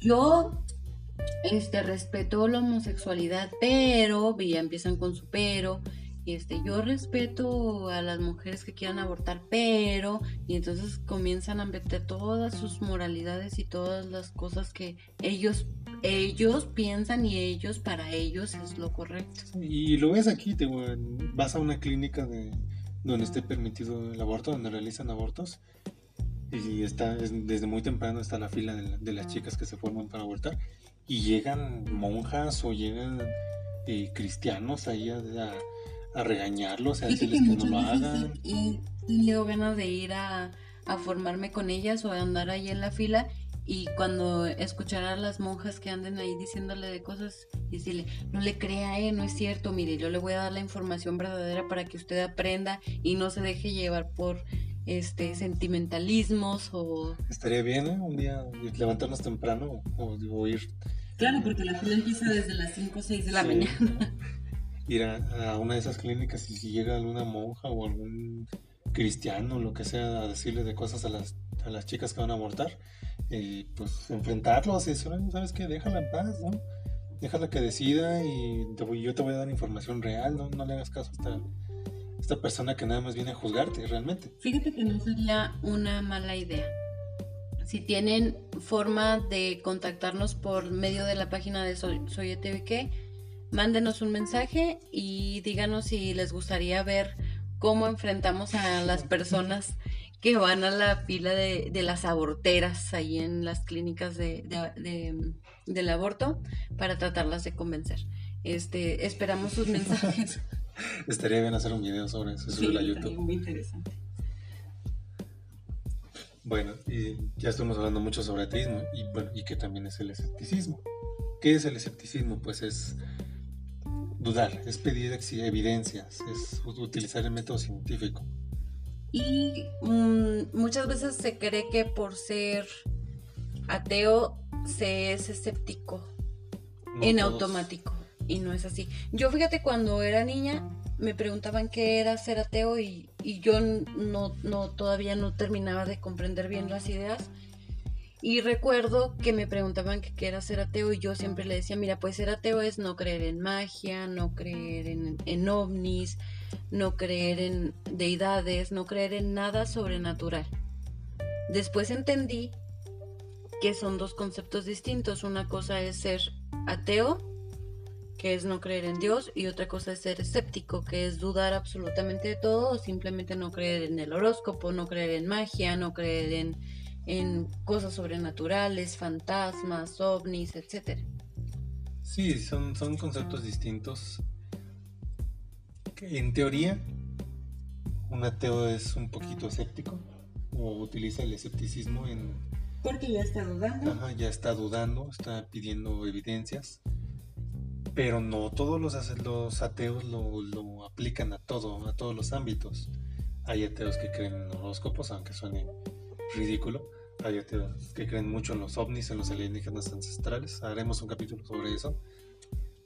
Yo este, respeto la homosexualidad, pero, ya empiezan con su pero, este, yo respeto a las mujeres que quieran abortar, pero, y entonces comienzan a meter todas sus moralidades y todas las cosas que ellos, ellos piensan y ellos, para ellos es lo correcto. Y lo ves aquí, te, vas a una clínica de, donde esté permitido el aborto, donde realizan abortos, y está, desde muy temprano está la fila de, de las chicas que se forman para abortar, y llegan monjas o llegan eh, cristianos ahí a, a a regañarlos, a decirles que, no lo hagan. He tenido ganas de ir a, formarme con ellas o a andar ahí en la fila y cuando escuchar a las monjas que anden ahí diciéndole de cosas y decirle, no le crea, eh, no es cierto, mire, yo le voy a dar la información verdadera para que usted aprenda y no se deje llevar por este sentimentalismos o... Estaría bien, ¿eh? Un día levantarnos temprano o, ir... Claro, porque la fila empieza desde las 5 o 6 de la mañana. ir a, una de esas clínicas y si llega alguna monja o algún cristiano, lo que sea, a decirle de cosas a las, a las chicas que van a abortar, pues enfrentarlos y decir, ¿sabes qué? Déjala en paz, ¿no? Déjala que decida y yo te voy a dar información real, ¿no? No le hagas caso a esta, persona que nada más viene a juzgarte realmente. Fíjate que no sería una mala idea. Si tienen forma de contactarnos por medio de la página de Soy, Soy mándenos un mensaje y díganos si les gustaría ver cómo enfrentamos a las personas que van a la fila de, las aborteras ahí en las clínicas de, del aborto para tratarlas de convencer. Este, esperamos sus mensajes. Estaría bien hacer un video sobre eso, sobre la YouTube. Muy interesante. Bueno, y ya estuvimos hablando mucho sobre ateísmo y bueno, y que también es el escepticismo. ¿Qué es el escepticismo? Pues es dudar, es pedir evidencias, es utilizar el método científico. Y mm, muchas veces se cree que por ser ateo se es escéptico en automático y no es así. Yo fíjate cuando era niña me preguntaban qué era ser ateo y, y yo no, no todavía no terminaba de comprender bien las ideas. Y recuerdo que me preguntaban qué era ser ateo y yo siempre le decía, mira, pues ser ateo es no creer en magia, no creer en, en ovnis, no creer en deidades, no creer en nada sobrenatural. Después entendí que son dos conceptos distintos. Una cosa es ser ateo, que es no creer en Dios, y otra cosa es ser escéptico, que es dudar absolutamente de todo o simplemente no creer en el horóscopo, no creer en magia, no creer en en cosas sobrenaturales, fantasmas, ovnis, etc. Sí, son, son conceptos distintos. En teoría, un ateo es un poquito escéptico o utiliza el escepticismo en... Porque ya está dudando. Ajá, ya está dudando, está pidiendo evidencias. Pero no todos los, los ateos lo, lo aplican a todo, a todos los ámbitos. Hay ateos que creen en horóscopos, aunque suene ridículo. Hay ateos que creen mucho en los ovnis, en los alienígenas ancestrales. Haremos un capítulo sobre eso.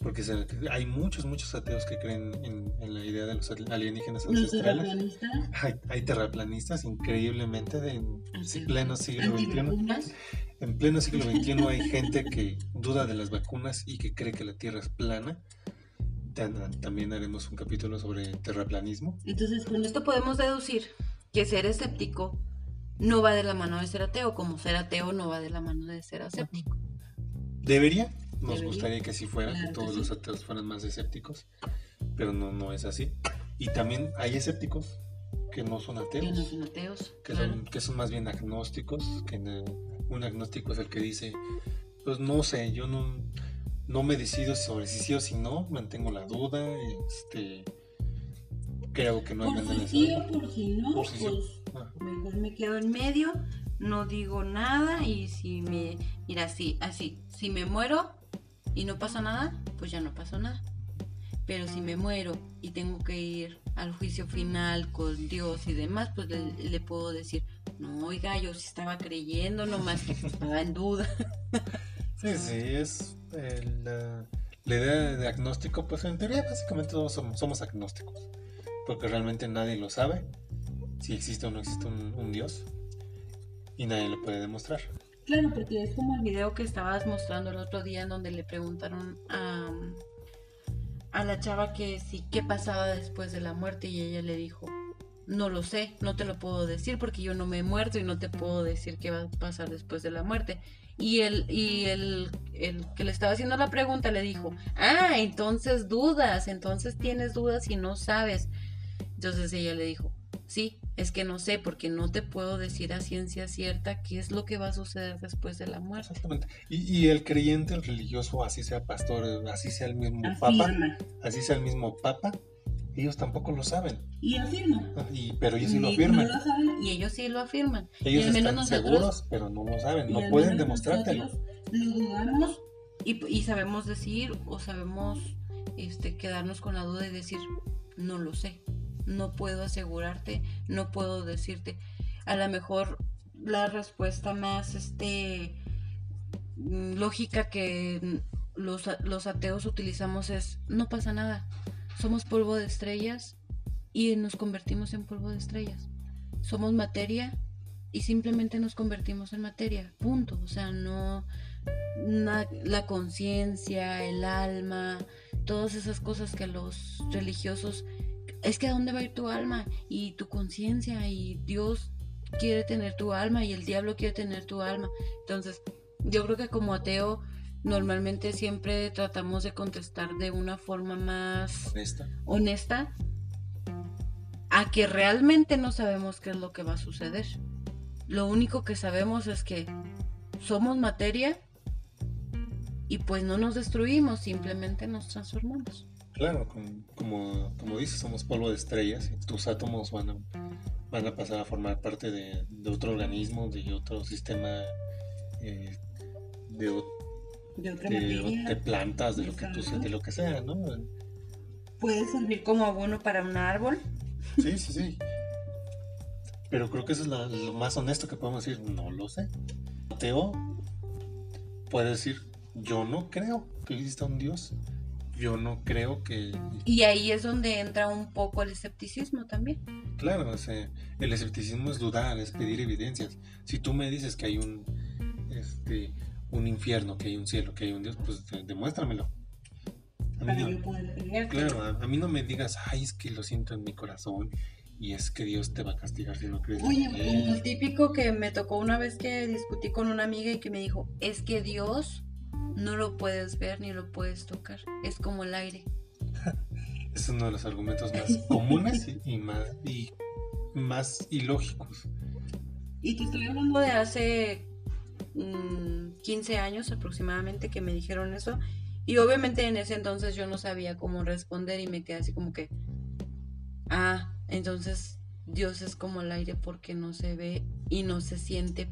Porque hay muchos, muchos ateos que creen en, la idea de los alienígenas ancestrales. terraplanistas? Hay, hay terraplanistas increíblemente de, en pleno siglo XXI. En pleno siglo XXI hay gente que duda de las vacunas y que cree que la Tierra es plana. También haremos un capítulo sobre terraplanismo. Entonces, con esto podemos deducir que ser escéptico no va de la mano de ser ateo, como ser ateo no va de la mano de ser escéptico. ¿Debería? Nos gustaría que así fuera, que todos los ateos fueran más escépticos, pero no, no es así. Y también hay escépticos que no son ateos. Que no son ateos. Que, son, que son más bien agnósticos, que un agnóstico es el que dice, pues no sé, yo no, no me decido sobre si sí o si no, mantengo la duda, este creo que no hay por si sí o por si no, pues mejor me quedo en medio, no digo nada y si me, mira, así, así, si me muero y no pasa nada, pues ya no pasó nada. Pero si me muero y tengo que ir al juicio final con Dios y demás, pues le, puedo decir, no, oiga, yo sí estaba creyendo, nomás que estaba en duda. Sí, sí, es la, idea de agnóstico, pues en teoría básicamente todos somos, agnósticos, porque realmente nadie lo sabe, si existe o no existe un, Dios, y nadie lo puede demostrar. Claro, porque es como el video que estabas mostrando el otro día en donde le preguntaron a, a la chava que sí, qué pasaba después de la muerte y ella le dijo, no lo sé, no te lo puedo decir porque yo no me he muerto y no te puedo decir qué va a pasar después de la muerte. Y el, y el, el, que le estaba haciendo la pregunta le dijo, ah, entonces dudas, entonces tienes dudas y no sabes. Entonces ella le dijo, sí, es que no sé porque no te puedo decir a ciencia cierta qué es lo que va a suceder después de la muerte. Exactamente. Y, el creyente, el religioso, así sea pastor, así sea el mismo papa, así sea el mismo papa, ellos tampoco lo saben. Y afirman. Ah, pero ellos sí lo afirman. y ellos sí lo afirman. Ellos están seguros, pero no lo saben, no pueden demostrártelo. Lo dudamos y, y, sabemos decir o sabemos este, quedarnos con la duda y decir, no lo sé, no puedo asegurarte, no puedo decirte. A lo mejor la respuesta más este, lógica que los, los ateos utilizamos es, no pasa nada somos polvo de estrellas y nos convertimos en polvo de estrellas. Somos materia y simplemente nos convertimos en materia, punto. O sea, no la conciencia, el alma, todas esas cosas que los religiosos es que a dónde va a ir tu alma y tu conciencia y Dios quiere tener tu alma y el diablo quiere tener tu alma. Entonces, yo creo que como ateo normalmente siempre tratamos de contestar de una forma más honesta. a que realmente no sabemos qué es lo que va a suceder. Lo único que sabemos es que somos materia y pues no nos destruimos, simplemente nos transformamos. Claro, como, como, dices, somos polvo de estrellas y tus átomos van a, van a pasar a formar parte de, otro organismo, de otro sistema, eh, de, de, plantas, de lo, que tú, de lo que sea, ¿no? Puede servir como abono para un árbol. Sí, sí, sí. Pero creo que eso es lo más honesto que podemos decir. No lo sé. Teo puede decir, yo no creo que exista un Dios. Yo no creo que... Y ahí es donde entra un poco el escepticismo también. Claro, o sea, el escepticismo es dudar, es pedir evidencias. Si tú me dices que hay un, este, un infierno, que hay un cielo, que hay un Dios, pues demuéstramelo. A mí no, claro, a, mí no me digas, ay, es que lo siento en mi corazón y es que Dios te va a castigar si no crees. Oye, como típico que me tocó una vez que discutí con una amiga y que me dijo, es que Dios no lo puedes ver ni lo puedes tocar, es como el aire. es uno de los argumentos más comunes y, más, y más ilógicos. Y te estoy hablando de hace 15 años aproximadamente que me dijeron eso. Y obviamente en ese entonces yo no sabía cómo responder y me quedé así como que, ah, entonces Dios es como el aire porque no se ve y no se siente,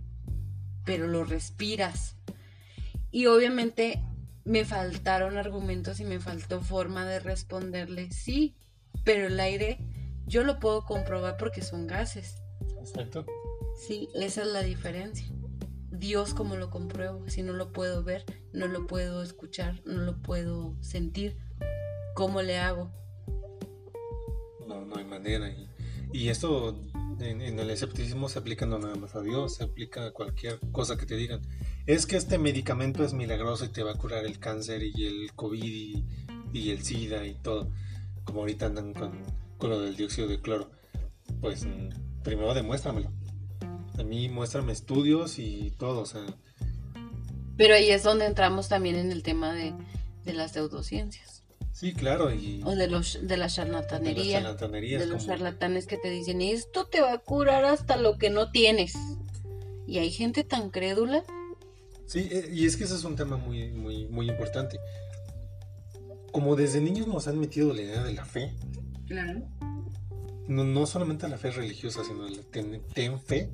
pero lo respiras. Y obviamente me faltaron argumentos y me faltó forma de responderle, sí, pero el aire yo lo puedo comprobar porque son gases. Exacto. Sí, esa es la diferencia. Dios como lo compruebo, si no lo puedo ver, no lo puedo escuchar, no lo puedo sentir, ¿cómo le hago? No, no hay manera. Y, esto en, el escepticismo se aplica no nada más a Dios, se aplica a cualquier cosa que te digan. Es que este medicamento es milagroso y te va a curar el cáncer y el COVID y, el SIDA y todo. Como ahorita andan con, lo del dióxido de cloro. Pues primero demuéstramelo. A mí muéstrame estudios y todo, o sea. Pero ahí es donde entramos también en el tema de, las pseudociencias. Sí, claro. Y, o de, los, de la charlatanería. De, charlatanería, de los charlatanes que te dicen, esto te va a curar hasta lo que no tienes. Y hay gente tan crédula. Sí, eh, y es que ese es un tema muy, muy, muy importante. Como desde niños nos han metido la idea de la fe. Claro. No, no solamente la fe religiosa, sino la ten, fe.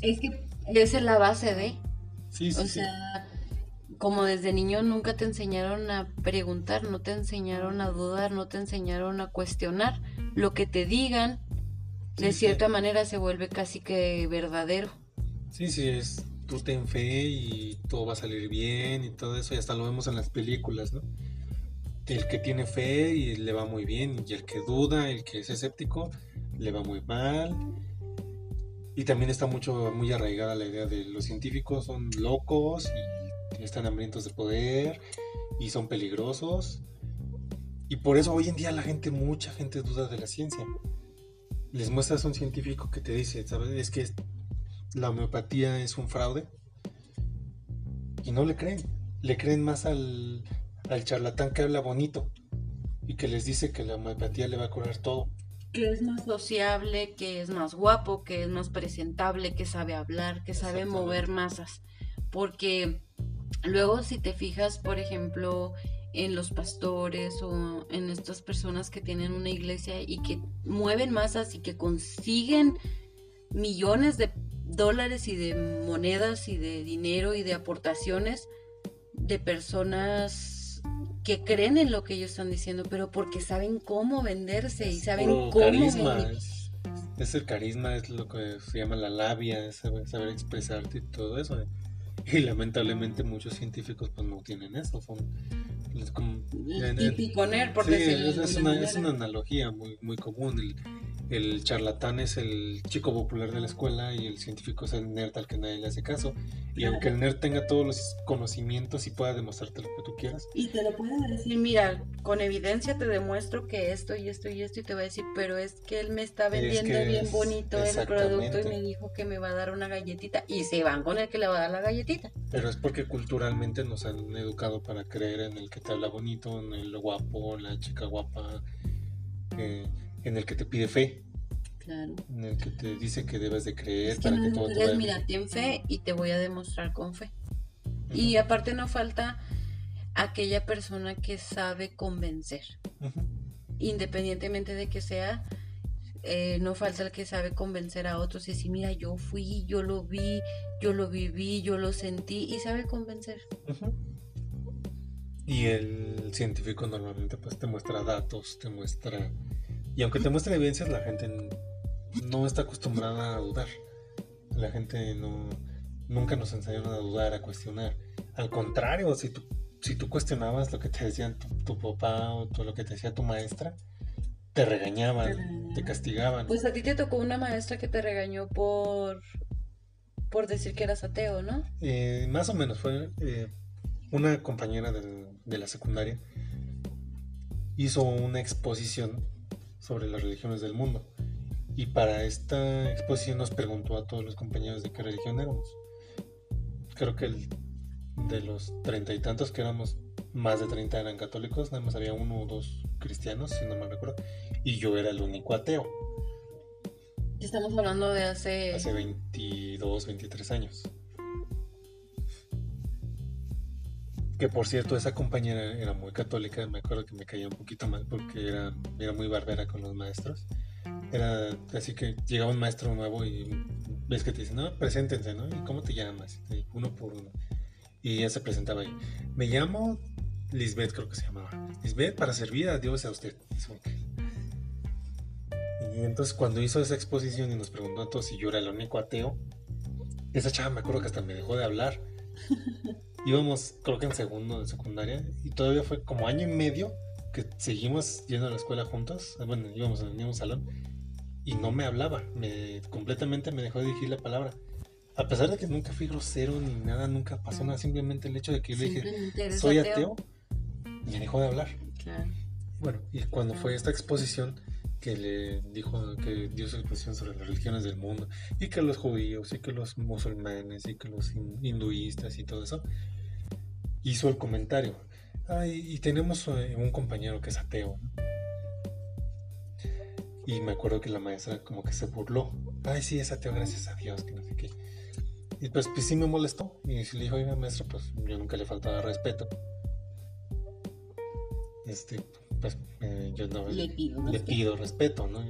Es que esa es la base de. Sí, sí. O sea, como desde niño nunca te enseñaron a preguntar, no te enseñaron a dudar, no te enseñaron a cuestionar. Lo que te digan, de cierta manera, se vuelve casi que verdadero. Sí, sí, es tú ten fe y todo va a salir bien y todo eso, y hasta lo vemos en las películas, ¿no? El que tiene fe y le va muy bien, y el que duda, el que es escéptico, le va muy mal. Y también está mucho, muy arraigada la idea de los científicos son locos y están hambrientos de poder y son peligrosos. Y por eso hoy en día la gente, mucha gente duda de la ciencia. Les muestras a un científico que te dice, ¿sabes? Es que la homeopatía es un fraude. Y no le creen. Le creen más al, al charlatán que habla bonito y que les dice que la homeopatía le va a curar todo. Que es más sociable, que es más guapo, que es más presentable, que sabe hablar, que sabe mover masas. Porque luego si te fijas, por ejemplo, en los pastores o en estas personas que tienen una iglesia y que mueven masas y que consiguen millones de dólares y de monedas y de dinero y de aportaciones de personas que creen en lo que ellos están diciendo, pero porque saben cómo venderse y saben cómo carisma, es, el carisma, es lo que se llama la labia, es saber, expresarte y todo eso. Y lamentablemente muchos científicos pues no tienen eso, son como, típico por sí, es, una, es, una, analogía muy, muy común. El, el charlatán es el chico popular de la escuela y el científico es el nerd al que nadie le hace caso. Y aunque el nerd tenga todos los conocimientos y pueda demostrarte lo que tú quieras. Y te lo puede decir, mira, con evidencia te demuestro que esto y esto y esto y te va a decir, pero es que él me está vendiendo bien bonito el producto y me dijo que me va a dar una galletita y se van con el que le va a dar la galletita. Pero es porque culturalmente nos han educado para creer en el que te habla bonito, en el guapo, en la chica guapa. Eh, en el que te pide fe. Claro. En el que te dice que debes de creer para que todo te Mira, ten fe y te voy a demostrar con fe. Y aparte no falta aquella persona que sabe convencer. Independientemente de que sea, eh, no falta el que sabe convencer a otros y decir, mira, yo fui, yo lo vi, yo lo viví, yo lo sentí y sabe convencer. Y el científico normalmente pues te muestra datos, te muestra y aunque te muestre evidencias, la gente no está acostumbrada a dudar. La gente no, nunca nos enseñaron a dudar, a cuestionar. Al contrario, si tú, si tú cuestionabas lo que te decían tu, papá o lo que te decía tu maestra, te regañaban, te castigaban. Pues a ti te tocó una maestra que te regañó por, por decir que eras ateo, ¿no? Eh, más o menos, fue eh, una compañera de, de la secundaria. Hizo una exposición sobre las religiones del mundo. Y para esta exposición nos preguntó a todos los compañeros de qué religión éramos. Creo que el, de los treinta y tantos que éramos, más de treinta eran católicos, nada más había uno o dos cristianos, si no me recuerdo, y yo era el único ateo. Estamos hablando de hace... Hace 22, 23 años. Que por cierto, esa compañera era muy católica, me acuerdo que me caía un poquito mal porque era, era muy barbera con los maestros. Era así que llegaba un maestro nuevo y ves que te dicen, no, preséntense, ¿no? ¿Y cómo te llamas? uno por uno. Y ella se presentaba ahí. Me llamo Lisbeth, creo que se llamaba. Lisbeth, para servir a Dios a usted. Y entonces cuando hizo esa exposición y nos preguntó a todos si yo era el único ateo, esa chava me acuerdo que hasta me dejó de hablar. íbamos, creo que en segundo de secundaria, y todavía fue como año y medio que seguimos yendo a la escuela juntos. Bueno, íbamos en el mismo salón, y no me hablaba, me completamente me dejó de dirigir la palabra. A pesar de que nunca fui grosero ni nada, nunca pasó nada, simplemente el hecho de que yo le dije, soy ateo, me dejó de hablar. Bueno, y cuando fue esta exposición, que le dijo que dio su exposición sobre las religiones del mundo y que los judíos y que los musulmanes y que los hinduistas y todo eso hizo el comentario. Y tenemos eh, un compañero que es ateo y me acuerdo que la maestra como que se burló. Ay sí es ateo gracias a Dios que no sé qué. Y pues, pues sí me molestó y le dijo oiga maestro pues yo nunca le faltaba respeto este pues eh, yo no le pido, respeto, ¿no?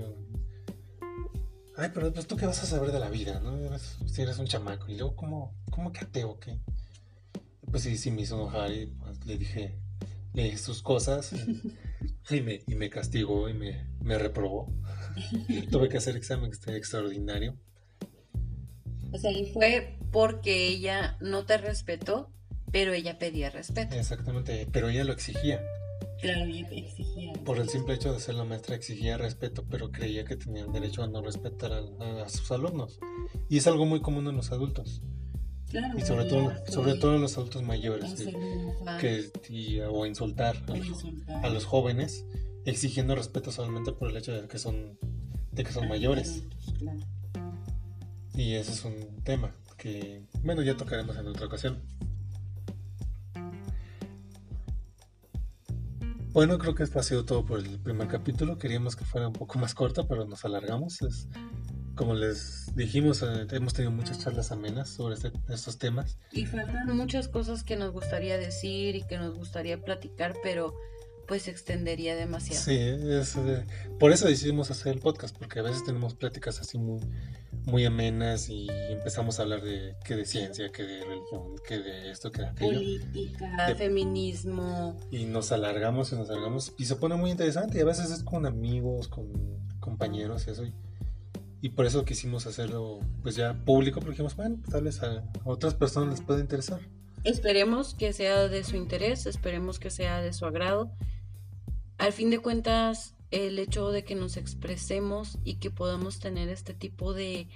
ay, pero pues tú qué vas a saber de la vida, ¿no? si eres un chamaco. Y luego, ¿cómo, cómo que ateo? ¿Qué? Pues sí, sí me hizo enojar y pues, le dije, le dije sus cosas y, me, y me castigó y me, me reprobó. Tuve que hacer examen extraordinario. O sea, y fue porque ella no te respetó, pero ella pedía respeto. Exactamente, pero ella lo exigía. Claro, exigía. Por el simple hecho de ser la maestra exigía respeto, pero creía que tenían derecho a no respetar a, sus alumnos. Y es algo muy común en los adultos. Claro, y sobre todo, sobre todo en los adultos mayores, que, o insultar, a, los jóvenes, exigiendo respeto solamente por el hecho de que son, de que son mayores. Y ese es un tema que, bueno, ya tocaremos en otra ocasión. Bueno, creo que esto ha sido todo por el primer capítulo. Queríamos que fuera un poco más corto, pero nos alargamos. Es, como les dijimos, eh, hemos tenido muchas charlas amenas sobre este, estos temas. Y faltan muchas cosas que nos gustaría decir y que nos gustaría platicar, pero pues se extendería demasiado. Sí, es, eh, por eso decidimos hacer el podcast, porque a veces tenemos pláticas así muy muy amenas y empezamos a hablar de que de ciencia, que de religión, que de esto, que de aquello. Política, feminismo. Y nos alargamos y nos alargamos y se pone muy interesante y a veces es con amigos, con compañeros y eso. Y, por eso quisimos hacerlo pues ya público porque dijimos, bueno, pues, tal vez a otras personas les puede interesar. Esperemos que sea de su interés, esperemos que sea de su agrado. Al fin de cuentas, el hecho de que nos expresemos y que podamos tener este tipo de,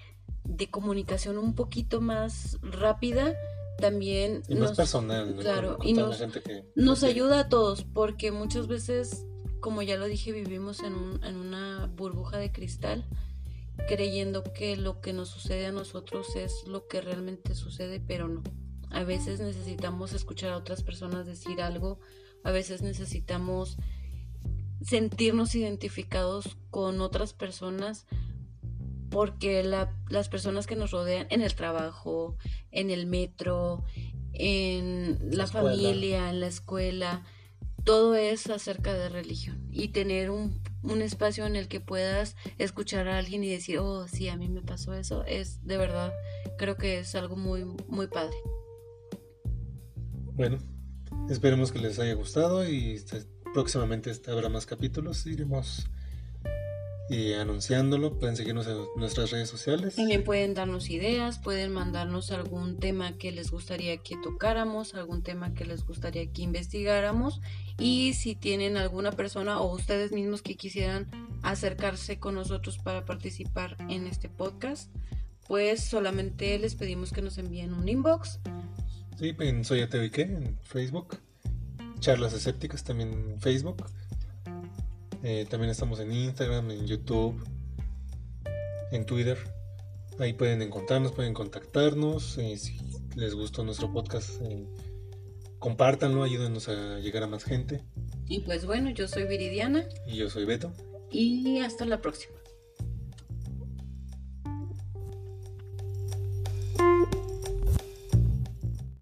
comunicación un poquito más rápida también y más personal claro y nos, nos ayuda a todos porque muchas veces como ya lo dije vivimos en, un, en una burbuja de cristal creyendo que lo que nos sucede a nosotros es lo que realmente sucede pero no. A veces necesitamos escuchar a otras personas decir algo a veces necesitamos sentirnos identificados con otras personas porque las personas que nos rodean en el trabajo, en el metro, en la, familia, en la escuela, todo es acerca de religión y tener un, un, espacio en el que puedas escuchar a alguien y decir, oh, sí, a mí me pasó eso, es de verdad, creo que es algo muy, muy padre. Bueno, esperemos que les haya gustado y próximamente habrá más capítulos, iremos y anunciándolo. Pueden seguirnos en nuestras redes sociales. También pueden darnos ideas, pueden mandarnos algún tema que les gustaría que tocáramos, algún tema que les gustaría que investigáramos. Y si tienen alguna persona o ustedes mismos que quisieran acercarse con nosotros para participar en este podcast, pues solamente les pedimos que nos envíen un inbox. Sí, en Soy en Facebook. Charlas Escépticas también en Facebook. Eh, también estamos en Instagram, en YouTube, en Twitter. Ahí pueden encontrarnos, pueden contactarnos. Eh, si les gustó nuestro podcast, eh, compártanlo, ayúdenos a llegar a más gente. Y pues bueno, yo soy Viridiana. Y yo soy Beto. Y hasta la próxima.